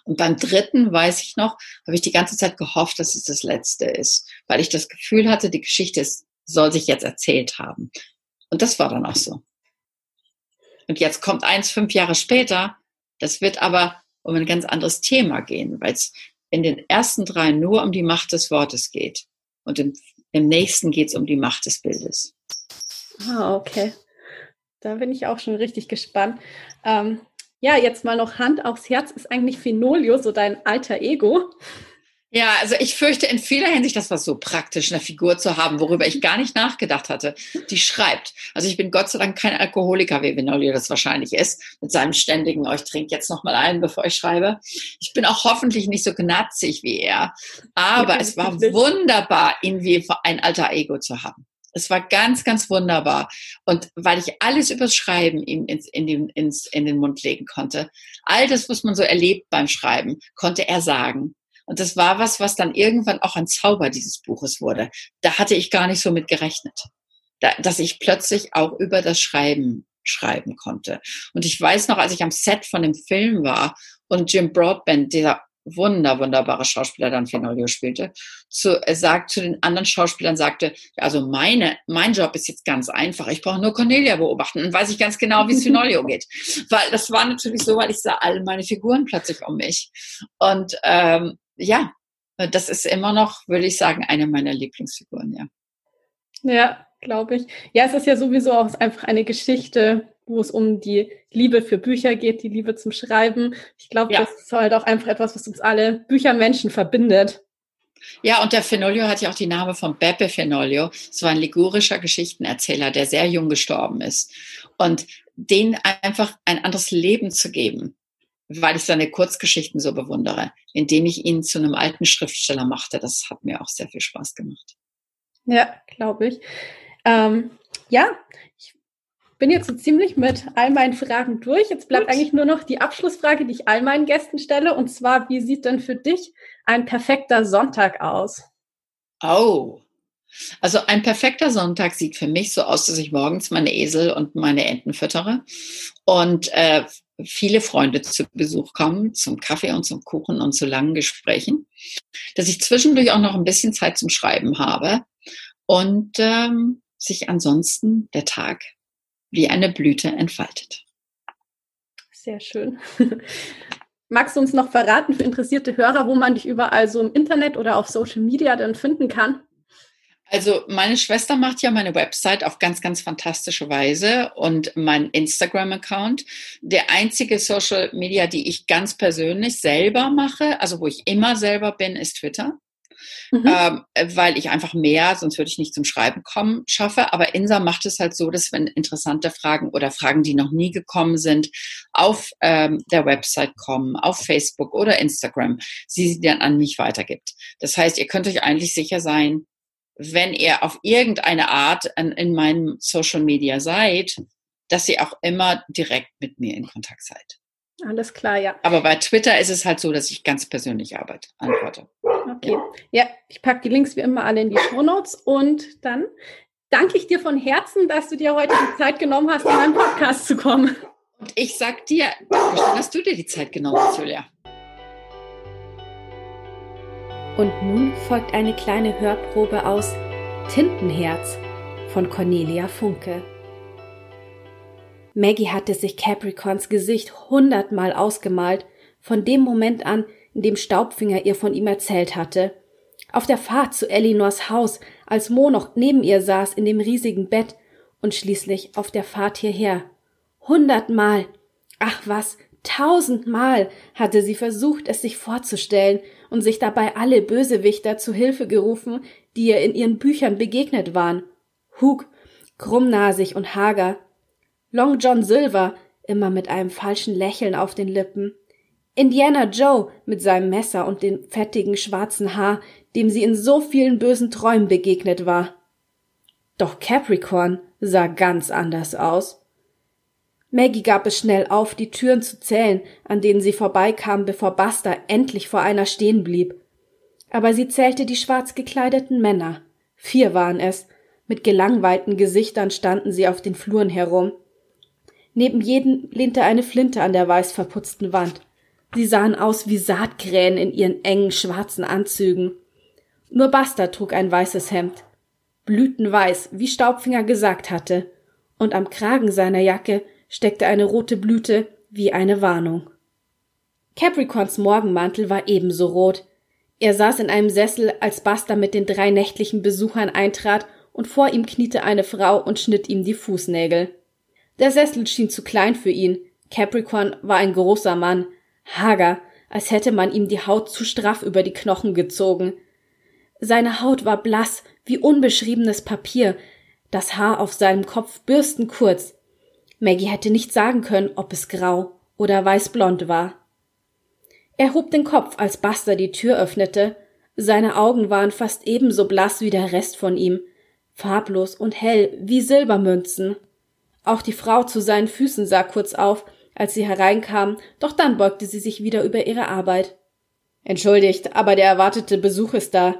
Und beim dritten, weiß ich noch, habe ich die ganze Zeit gehofft, dass es das letzte ist, weil ich das Gefühl hatte, die Geschichte soll sich jetzt erzählt haben. Und das war dann auch so. Und jetzt kommt eins fünf Jahre später. Das wird aber um ein ganz anderes Thema gehen, weil es in den ersten drei nur um die Macht des Wortes geht. Und im, im nächsten geht es um die Macht des Bildes. Ah, okay. Da bin ich auch schon richtig gespannt. Ähm, ja, jetzt mal noch Hand aufs Herz. Ist eigentlich Finolio so dein alter Ego? Ja, also ich fürchte in vieler Hinsicht, das war so praktisch, eine Figur zu haben, worüber ich gar nicht nachgedacht hatte, die schreibt. Also ich bin Gott sei Dank kein Alkoholiker, wie Vinolio das wahrscheinlich ist, mit seinem ständigen, oh, ich trinke jetzt noch mal ein, bevor ich schreibe. Ich bin auch hoffentlich nicht so gnatzig wie er, aber ja, es war wunderbar, ihn wie ein alter Ego zu haben. Es war ganz, ganz wunderbar. Und weil ich alles übers Schreiben ihm ins, in, den, ins, in den Mund legen konnte, all das, was man so erlebt beim Schreiben, konnte er sagen. Und das war was, was dann irgendwann auch ein Zauber dieses Buches wurde. Da hatte ich gar nicht so mit gerechnet. Da, dass ich plötzlich auch über das Schreiben schreiben konnte. Und ich weiß noch, als ich am Set von dem Film war und Jim Broadbent, dieser wunder, wunderbare Schauspieler dann Fenolio spielte, zu, er sagt zu den anderen Schauspielern, sagte, also meine, mein Job ist jetzt ganz einfach. Ich brauche nur Cornelia beobachten. Dann weiß ich ganz genau, wie es Fenolio geht. Weil das war natürlich so, weil ich sah alle meine Figuren plötzlich um mich. Und ähm, ja, das ist immer noch, würde ich sagen, eine meiner Lieblingsfiguren, ja. Ja, glaube ich. Ja, es ist ja sowieso auch einfach eine Geschichte, wo es um die Liebe für Bücher geht, die Liebe zum Schreiben. Ich glaube, ja. das ist halt auch einfach etwas, was uns alle Büchermenschen verbindet. Ja, und der Fenolio hat ja auch die Name von Beppe Fenolio. Es war ein ligurischer Geschichtenerzähler, der sehr jung gestorben ist. Und den einfach ein anderes Leben zu geben, weil ich seine Kurzgeschichten so bewundere, indem ich ihn zu einem alten Schriftsteller machte, das hat mir auch sehr viel Spaß gemacht. Ja, glaube ich. Ähm, ja, ich bin jetzt so ziemlich mit all meinen Fragen durch. Jetzt bleibt Gut. eigentlich nur noch die Abschlussfrage, die ich all meinen Gästen stelle. Und zwar, wie sieht denn für dich ein perfekter Sonntag aus? Oh, also ein perfekter Sonntag sieht für mich so aus, dass ich morgens meine Esel und meine Enten füttere und äh, viele Freunde zu Besuch kommen, zum Kaffee und zum Kuchen und zu langen Gesprächen, dass ich zwischendurch auch noch ein bisschen Zeit zum Schreiben habe und ähm, sich ansonsten der Tag wie eine Blüte entfaltet. Sehr schön. Magst du uns noch verraten für interessierte Hörer, wo man dich überall so im Internet oder auf Social Media dann finden kann? Also meine Schwester macht ja meine Website auf ganz, ganz fantastische Weise und mein Instagram-Account. Der einzige Social Media, die ich ganz persönlich selber mache, also wo ich immer selber bin, ist Twitter. Mhm. Ähm, weil ich einfach mehr, sonst würde ich nicht zum Schreiben kommen, schaffe. Aber Insa macht es halt so, dass wenn interessante Fragen oder Fragen, die noch nie gekommen sind, auf ähm, der Website kommen, auf Facebook oder Instagram, sie sie dann an mich weitergibt. Das heißt, ihr könnt euch eigentlich sicher sein, wenn ihr auf irgendeine Art in, in meinem Social Media seid, dass ihr auch immer direkt mit mir in Kontakt seid. Alles klar, ja. Aber bei Twitter ist es halt so, dass ich ganz persönlich arbeite, antworte. Okay. Ja, ich packe die Links wie immer alle in die Show Notes und dann danke ich dir von Herzen, dass du dir heute die Zeit genommen hast, in meinen Podcast zu kommen. Und ich sag dir, Dankeschön, dass du dir die Zeit genommen hast, Julia. Und nun folgt eine kleine Hörprobe aus Tintenherz von Cornelia Funke. Maggie hatte sich Capricorns Gesicht hundertmal ausgemalt, von dem Moment an, in dem Staubfinger ihr von ihm erzählt hatte. Auf der Fahrt zu Elinors Haus, als Mo noch neben ihr saß in dem riesigen Bett, und schließlich auf der Fahrt hierher. Hundertmal, ach was, tausendmal hatte sie versucht, es sich vorzustellen und sich dabei alle Bösewichter zu Hilfe gerufen, die ihr in ihren Büchern begegnet waren. Hug, krummnasig und hager, Long John Silver, immer mit einem falschen Lächeln auf den Lippen, Indiana Joe mit seinem Messer und dem fettigen schwarzen Haar, dem sie in so vielen bösen Träumen begegnet war. Doch Capricorn sah ganz anders aus. Maggie gab es schnell auf, die Türen zu zählen, an denen sie vorbeikam, bevor Buster endlich vor einer stehen blieb. Aber sie zählte die schwarz gekleideten Männer. Vier waren es. Mit gelangweilten Gesichtern standen sie auf den Fluren herum. Neben jedem lehnte eine Flinte an der weiß verputzten Wand. Sie sahen aus wie Saatkrähen in ihren engen schwarzen Anzügen. Nur Buster trug ein weißes Hemd. Blütenweiß, wie Staubfinger gesagt hatte, und am Kragen seiner Jacke steckte eine rote Blüte wie eine Warnung. Capricorns Morgenmantel war ebenso rot. Er saß in einem Sessel, als Buster mit den drei nächtlichen Besuchern eintrat, und vor ihm kniete eine Frau und schnitt ihm die Fußnägel. Der Sessel schien zu klein für ihn. Capricorn war ein großer Mann, hager, als hätte man ihm die Haut zu straff über die Knochen gezogen. Seine Haut war blass wie unbeschriebenes Papier, das Haar auf seinem Kopf bürstenkurz. Maggie hätte nicht sagen können, ob es grau oder weißblond war. Er hob den Kopf, als Buster die Tür öffnete. Seine Augen waren fast ebenso blass wie der Rest von ihm, farblos und hell wie Silbermünzen. Auch die Frau zu seinen Füßen sah kurz auf, als sie hereinkam, doch dann beugte sie sich wieder über ihre Arbeit. Entschuldigt, aber der erwartete Besuch ist da,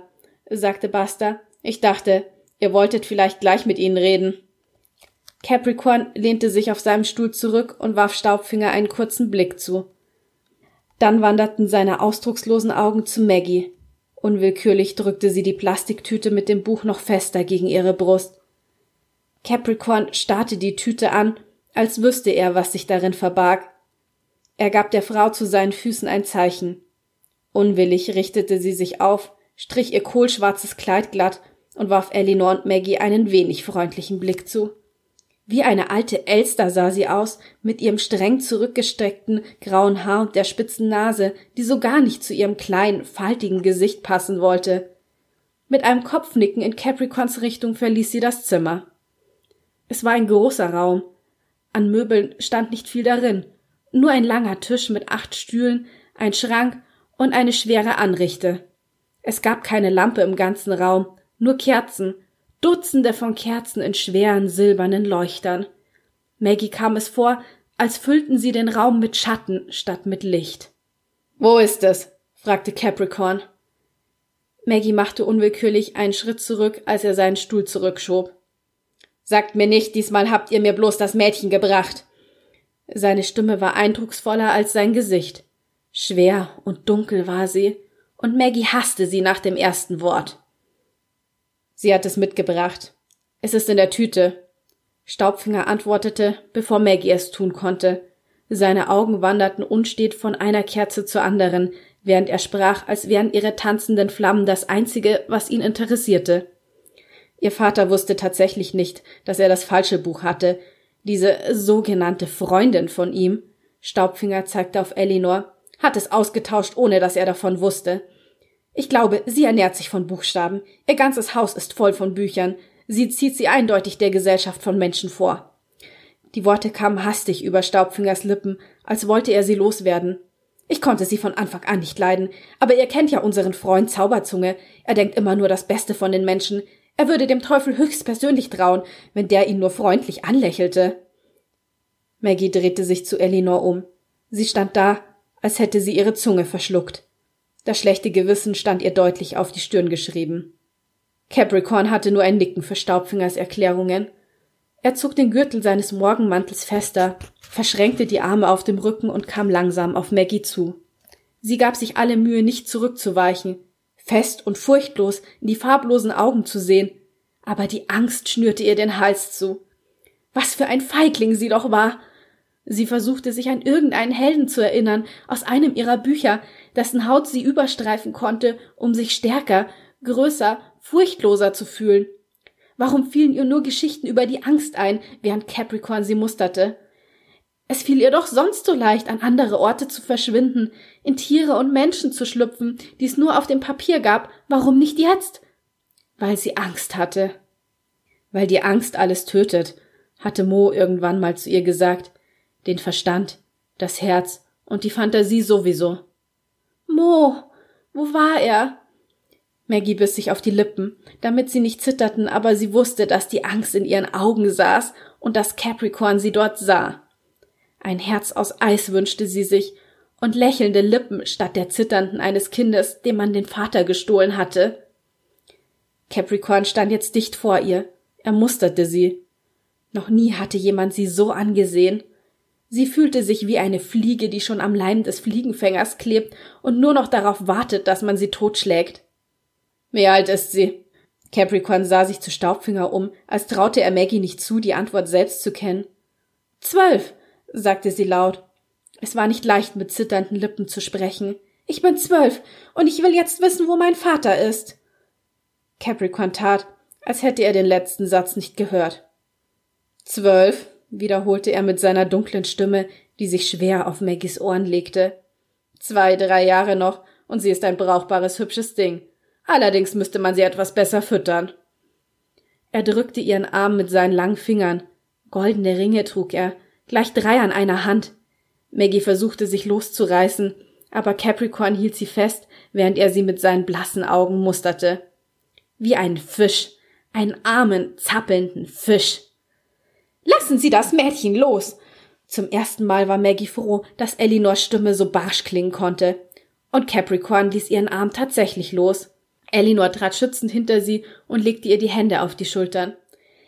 sagte Buster. Ich dachte, ihr wolltet vielleicht gleich mit ihnen reden. Capricorn lehnte sich auf seinem Stuhl zurück und warf Staubfinger einen kurzen Blick zu. Dann wanderten seine ausdruckslosen Augen zu Maggie. Unwillkürlich drückte sie die Plastiktüte mit dem Buch noch fester gegen ihre Brust. Capricorn starrte die Tüte an, als wüsste er, was sich darin verbarg. Er gab der Frau zu seinen Füßen ein Zeichen. Unwillig richtete sie sich auf, strich ihr kohlschwarzes Kleid glatt und warf Elinor und Maggie einen wenig freundlichen Blick zu. Wie eine alte Elster sah sie aus, mit ihrem streng zurückgestreckten grauen Haar und der spitzen Nase, die so gar nicht zu ihrem kleinen, faltigen Gesicht passen wollte. Mit einem Kopfnicken in Capricorns Richtung verließ sie das Zimmer. Es war ein großer Raum. An Möbeln stand nicht viel darin, nur ein langer Tisch mit acht Stühlen, ein Schrank und eine schwere Anrichte. Es gab keine Lampe im ganzen Raum, nur Kerzen, Dutzende von Kerzen in schweren silbernen Leuchtern. Maggie kam es vor, als füllten sie den Raum mit Schatten statt mit Licht. Wo ist es? fragte Capricorn. Maggie machte unwillkürlich einen Schritt zurück, als er seinen Stuhl zurückschob. Sagt mir nicht, diesmal habt ihr mir bloß das Mädchen gebracht. Seine Stimme war eindrucksvoller als sein Gesicht. Schwer und dunkel war sie, und Maggie hasste sie nach dem ersten Wort. Sie hat es mitgebracht. Es ist in der Tüte. Staubfinger antwortete, bevor Maggie es tun konnte. Seine Augen wanderten unstet von einer Kerze zur anderen, während er sprach, als wären ihre tanzenden Flammen das einzige, was ihn interessierte. Ihr Vater wusste tatsächlich nicht, dass er das falsche Buch hatte. Diese sogenannte Freundin von ihm, Staubfinger zeigte auf Elinor, hat es ausgetauscht, ohne dass er davon wusste. Ich glaube, sie ernährt sich von Buchstaben. Ihr ganzes Haus ist voll von Büchern. Sie zieht sie eindeutig der Gesellschaft von Menschen vor. Die Worte kamen hastig über Staubfingers Lippen, als wollte er sie loswerden. Ich konnte sie von Anfang an nicht leiden, aber ihr kennt ja unseren Freund Zauberzunge. Er denkt immer nur das Beste von den Menschen. Er würde dem Teufel höchstpersönlich trauen, wenn der ihn nur freundlich anlächelte. Maggie drehte sich zu Elinor um. Sie stand da, als hätte sie ihre Zunge verschluckt. Das schlechte Gewissen stand ihr deutlich auf die Stirn geschrieben. Capricorn hatte nur ein Nicken für Staubfingers Erklärungen. Er zog den Gürtel seines Morgenmantels fester, verschränkte die Arme auf dem Rücken und kam langsam auf Maggie zu. Sie gab sich alle Mühe, nicht zurückzuweichen, fest und furchtlos in die farblosen Augen zu sehen, aber die Angst schnürte ihr den Hals zu. Was für ein Feigling sie doch war. Sie versuchte sich an irgendeinen Helden zu erinnern aus einem ihrer Bücher, dessen Haut sie überstreifen konnte, um sich stärker, größer, furchtloser zu fühlen. Warum fielen ihr nur Geschichten über die Angst ein, während Capricorn sie musterte? Es fiel ihr doch sonst so leicht, an andere Orte zu verschwinden, in Tiere und Menschen zu schlüpfen, die es nur auf dem Papier gab. Warum nicht jetzt? Weil sie Angst hatte. Weil die Angst alles tötet, hatte Mo irgendwann mal zu ihr gesagt. Den Verstand, das Herz und die Fantasie sowieso. Mo, wo war er? Maggie biss sich auf die Lippen, damit sie nicht zitterten, aber sie wusste, dass die Angst in ihren Augen saß und dass Capricorn sie dort sah. Ein Herz aus Eis wünschte sie sich und lächelnde Lippen statt der zitternden eines Kindes, dem man den Vater gestohlen hatte. Capricorn stand jetzt dicht vor ihr. Er musterte sie. Noch nie hatte jemand sie so angesehen. Sie fühlte sich wie eine Fliege, die schon am Leim des Fliegenfängers klebt und nur noch darauf wartet, dass man sie totschlägt. Wie alt ist sie? Capricorn sah sich zu Staubfinger um, als traute er Maggie nicht zu, die Antwort selbst zu kennen. Zwölf, sagte sie laut. Es war nicht leicht, mit zitternden Lippen zu sprechen. Ich bin zwölf, und ich will jetzt wissen, wo mein Vater ist. Capricorn tat, als hätte er den letzten Satz nicht gehört. Zwölf, wiederholte er mit seiner dunklen Stimme, die sich schwer auf Maggies Ohren legte. Zwei, drei Jahre noch, und sie ist ein brauchbares, hübsches Ding. Allerdings müsste man sie etwas besser füttern. Er drückte ihren Arm mit seinen langen Fingern. Goldene Ringe trug er, gleich drei an einer Hand. Maggie versuchte sich loszureißen, aber Capricorn hielt sie fest, während er sie mit seinen blassen Augen musterte. Wie ein Fisch, einen armen, zappelnden Fisch. Lassen Sie das Mädchen los! Zum ersten Mal war Maggie froh, dass Elinors Stimme so barsch klingen konnte. Und Capricorn ließ ihren Arm tatsächlich los. Elinor trat schützend hinter sie und legte ihr die Hände auf die Schultern.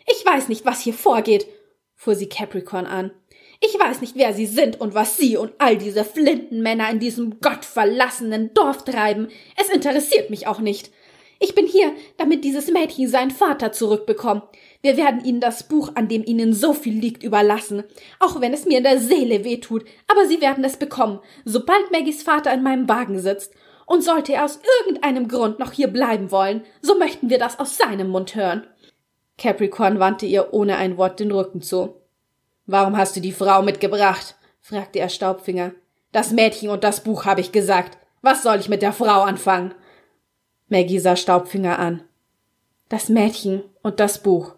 Ich weiß nicht, was hier vorgeht, fuhr sie Capricorn an. Ich weiß nicht, wer Sie sind und was Sie und all diese Flintenmänner in diesem gottverlassenen Dorf treiben. Es interessiert mich auch nicht. Ich bin hier, damit dieses Mädchen seinen Vater zurückbekommt. Wir werden Ihnen das Buch, an dem Ihnen so viel liegt, überlassen, auch wenn es mir in der Seele wehtut, aber Sie werden es bekommen, sobald Maggies Vater in meinem Wagen sitzt. Und sollte er aus irgendeinem Grund noch hier bleiben wollen, so möchten wir das aus seinem Mund hören. Capricorn wandte ihr ohne ein Wort den Rücken zu. Warum hast du die Frau mitgebracht? fragte er Staubfinger. Das Mädchen und das Buch, habe ich gesagt. Was soll ich mit der Frau anfangen? Maggie sah Staubfinger an. Das Mädchen und das Buch.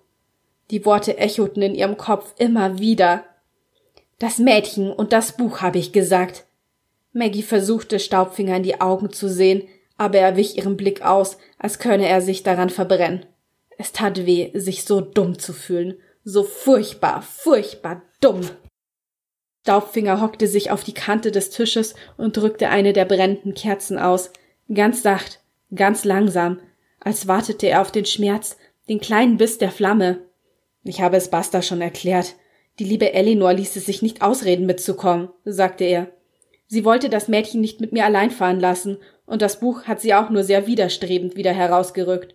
Die Worte echoten in ihrem Kopf immer wieder. Das Mädchen und das Buch, habe ich gesagt. Maggie versuchte Staubfinger in die Augen zu sehen, aber er wich ihrem Blick aus, als könne er sich daran verbrennen. Es tat weh, sich so dumm zu fühlen, so furchtbar, furchtbar dumm. Staubfinger hockte sich auf die Kante des Tisches und drückte eine der brennenden Kerzen aus, ganz sacht, ganz langsam, als wartete er auf den Schmerz, den kleinen Biss der Flamme. Ich habe es Basta schon erklärt. Die liebe Elinor ließ es sich nicht ausreden, mitzukommen, sagte er. Sie wollte das Mädchen nicht mit mir allein fahren lassen, und das Buch hat sie auch nur sehr widerstrebend wieder herausgerückt.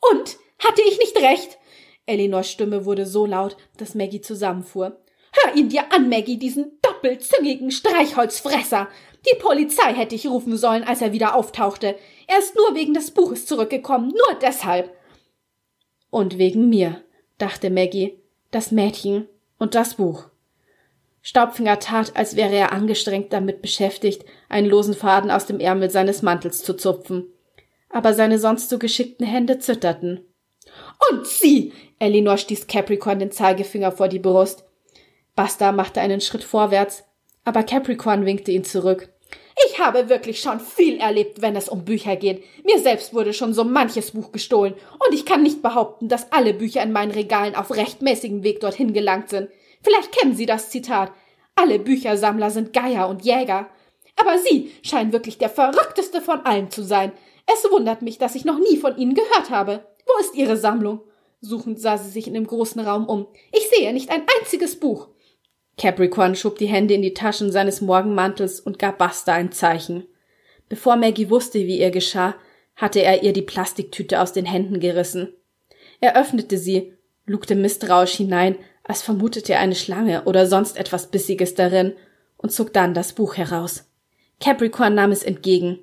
Und hatte ich nicht recht? Elinors Stimme wurde so laut, dass Maggie zusammenfuhr. Hör ihn dir an, Maggie, diesen doppelzüngigen Streichholzfresser. Die Polizei hätte ich rufen sollen, als er wieder auftauchte. Er ist nur wegen des Buches zurückgekommen, nur deshalb. Und wegen mir, dachte Maggie, das Mädchen und das Buch. Staubfinger tat, als wäre er angestrengt damit beschäftigt, einen losen Faden aus dem Ärmel seines Mantels zu zupfen. Aber seine sonst so geschickten Hände zitterten. Und sie! Elinor stieß Capricorn den Zeigefinger vor die Brust. Basta machte einen Schritt vorwärts, aber Capricorn winkte ihn zurück. Ich habe wirklich schon viel erlebt, wenn es um Bücher geht. Mir selbst wurde schon so manches Buch gestohlen, und ich kann nicht behaupten, dass alle Bücher in meinen Regalen auf rechtmäßigem Weg dorthin gelangt sind. Vielleicht kennen Sie das Zitat. Alle Büchersammler sind Geier und Jäger. Aber Sie scheinen wirklich der verrückteste von allen zu sein. Es wundert mich, dass ich noch nie von Ihnen gehört habe. Wo Wo ist Ihre Sammlung? Suchend sah sie sich in dem großen Raum um. Ich sehe nicht ein einziges Buch. Capricorn schob die Hände in die Taschen seines Morgenmantels und gab Basta ein Zeichen. Bevor Maggie wusste, wie ihr geschah, hatte er ihr die Plastiktüte aus den Händen gerissen. Er öffnete sie, lugte misstrauisch hinein, als vermutete er eine Schlange oder sonst etwas Bissiges darin, und zog dann das Buch heraus. Capricorn nahm es entgegen.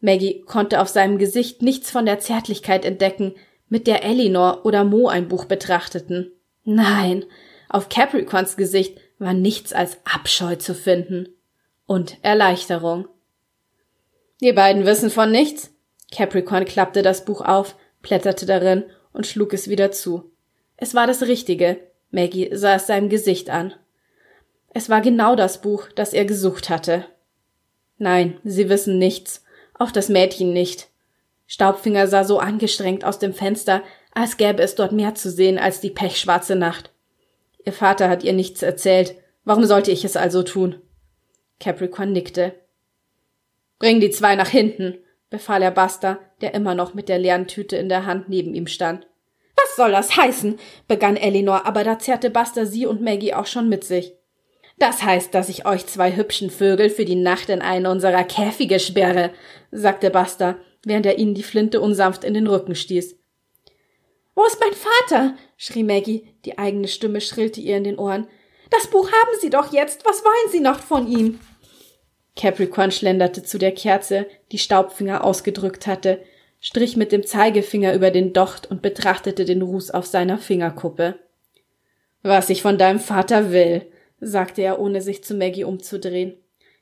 Maggie konnte auf seinem Gesicht nichts von der Zärtlichkeit entdecken, mit der Elinor oder Mo ein Buch betrachteten. Nein, auf Capricorns Gesicht war nichts als Abscheu zu finden. Und Erleichterung. Die beiden wissen von nichts? Capricorn klappte das Buch auf, blätterte darin und schlug es wieder zu. Es war das Richtige. Maggie sah es seinem Gesicht an. Es war genau das Buch, das er gesucht hatte. Nein, sie wissen nichts. Auch das Mädchen nicht. Staubfinger sah so angestrengt aus dem Fenster, als gäbe es dort mehr zu sehen als die pechschwarze Nacht. Ihr Vater hat ihr nichts erzählt. Warum sollte ich es also tun? Capricorn nickte. Bring die zwei nach hinten, befahl er Buster, der immer noch mit der leeren Tüte in der Hand neben ihm stand. Was soll das heißen? begann Elinor, aber da zerrte Buster sie und Maggie auch schon mit sich. Das heißt, dass ich euch zwei hübschen Vögel für die Nacht in einen unserer Käfige sperre, sagte Buster, während er ihnen die Flinte unsanft in den Rücken stieß. Wo ist mein Vater? schrie Maggie, die eigene Stimme schrillte ihr in den Ohren. Das Buch haben Sie doch jetzt. Was wollen Sie noch von ihm? Capricorn schlenderte zu der Kerze, die Staubfinger ausgedrückt hatte, strich mit dem Zeigefinger über den Docht und betrachtete den Ruß auf seiner Fingerkuppe. Was ich von deinem Vater will, sagte er, ohne sich zu Maggie umzudrehen.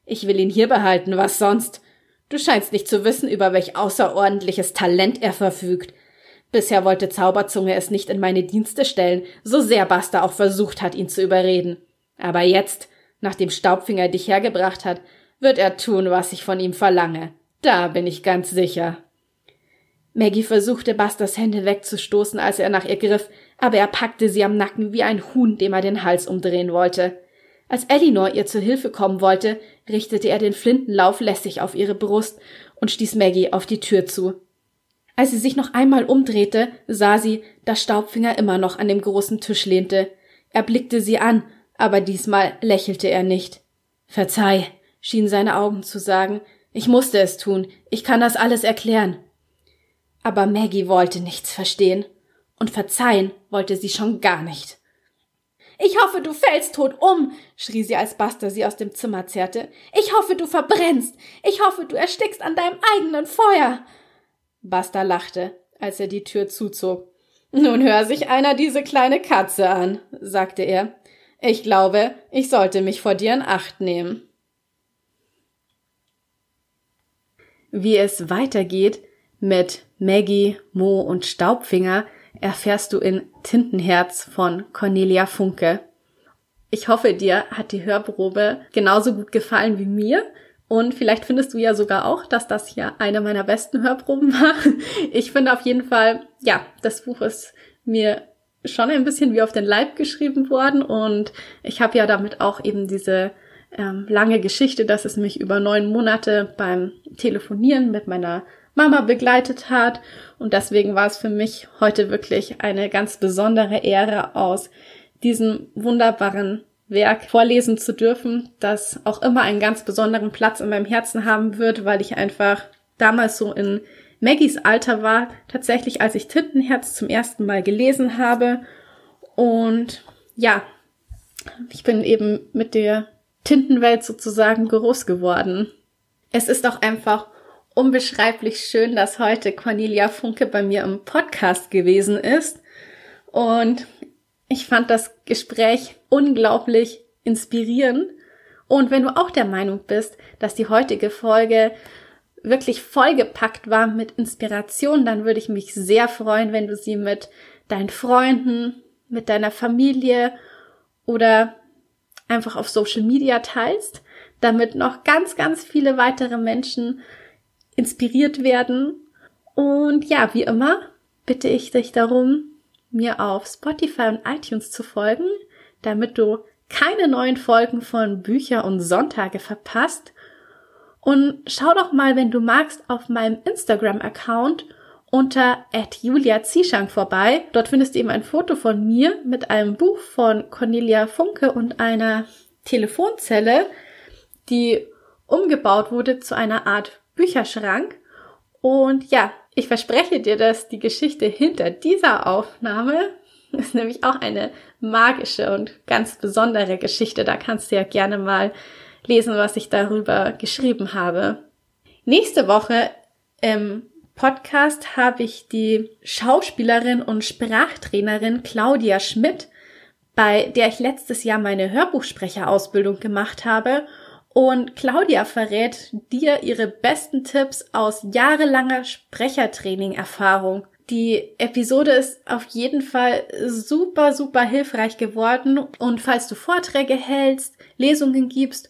Ich will ihn hier behalten, was sonst? Du scheinst nicht zu wissen, über welch außerordentliches Talent er verfügt. Bisher wollte Zauberzunge es nicht in meine Dienste stellen, so sehr Buster auch versucht hat, ihn zu überreden. Aber jetzt, nachdem Staubfinger dich hergebracht hat, wird er tun, was ich von ihm verlange. Da bin ich ganz sicher. Maggie versuchte, Busters Hände wegzustoßen, als er nach ihr griff, aber er packte sie am Nacken wie ein Huhn, dem er den Hals umdrehen wollte. Als Elinor ihr zu Hilfe kommen wollte, richtete er den Flintenlauf lässig auf ihre Brust und stieß Maggie auf die Tür zu. Als sie sich noch einmal umdrehte, sah sie, dass Staubfinger immer noch an dem großen Tisch lehnte. Er blickte sie an, aber diesmal lächelte er nicht. Verzeih, schien seine Augen zu sagen, ich musste es tun, ich kann das alles erklären. Aber Maggie wollte nichts verstehen, und verzeihen wollte sie schon gar nicht. Ich hoffe, du fällst tot um, schrie sie, als Buster sie aus dem Zimmer zerrte. Ich hoffe, du verbrennst. Ich hoffe, du erstickst an deinem eigenen Feuer. Buster lachte, als er die Tür zuzog. Nun hör sich einer diese kleine Katze an, sagte er. Ich glaube, ich sollte mich vor dir in Acht nehmen. Wie es weitergeht mit Maggie, Mo und Staubfinger, erfährst du in Tintenherz von Cornelia Funke. Ich hoffe, dir hat die Hörprobe genauso gut gefallen wie mir. Und vielleicht findest du ja sogar auch, dass das hier eine meiner besten Hörproben war. Ich finde auf jeden Fall, ja, das Buch ist mir schon ein bisschen wie auf den Leib geschrieben worden und ich habe ja damit auch eben diese ähm, lange Geschichte, dass es mich über neun Monate beim Telefonieren mit meiner Mama begleitet hat. Und deswegen war es für mich heute wirklich eine ganz besondere Ehre, aus diesem wunderbaren Werk vorlesen zu dürfen, das auch immer einen ganz besonderen Platz in meinem Herzen haben wird, weil ich einfach damals so in Maggies Alter war, tatsächlich als ich Tintenherz zum ersten Mal gelesen habe. Und ja, ich bin eben mit der Tintenwelt sozusagen groß geworden. Es ist auch einfach unbeschreiblich schön, dass heute Cornelia Funke bei mir im Podcast gewesen ist. Und ich fand das Gespräch unglaublich inspirierend. Und wenn du auch der Meinung bist, dass die heutige Folge wirklich vollgepackt war mit Inspiration, dann würde ich mich sehr freuen, wenn du sie mit deinen Freunden, mit deiner Familie oder einfach auf Social Media teilst, damit noch ganz, ganz viele weitere Menschen inspiriert werden. Und ja, wie immer bitte ich dich darum, mir auf Spotify und iTunes zu folgen, damit du keine neuen Folgen von Bücher und Sonntage verpasst. Und schau doch mal, wenn du magst, auf meinem Instagram-Account unter Julia Zieschank vorbei. Dort findest du eben ein Foto von mir mit einem Buch von Cornelia Funke und einer Telefonzelle, die umgebaut wurde zu einer Art Bücherschrank. Und ja, ich verspreche dir, dass die Geschichte hinter dieser Aufnahme ist nämlich auch eine magische und ganz besondere Geschichte. Da kannst du ja gerne mal lesen, was ich darüber geschrieben habe. Nächste Woche im Podcast habe ich die Schauspielerin und Sprachtrainerin Claudia Schmidt, bei der ich letztes Jahr meine Hörbuchsprecherausbildung gemacht habe. Und Claudia verrät dir ihre besten Tipps aus jahrelanger Sprechertraining-Erfahrung. Die Episode ist auf jeden Fall super, super hilfreich geworden. Und falls du Vorträge hältst, Lesungen gibst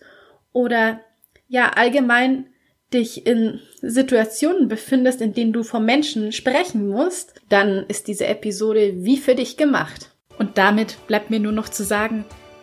oder ja allgemein dich in Situationen befindest, in denen du vor Menschen sprechen musst, dann ist diese Episode wie für dich gemacht. Und damit bleibt mir nur noch zu sagen,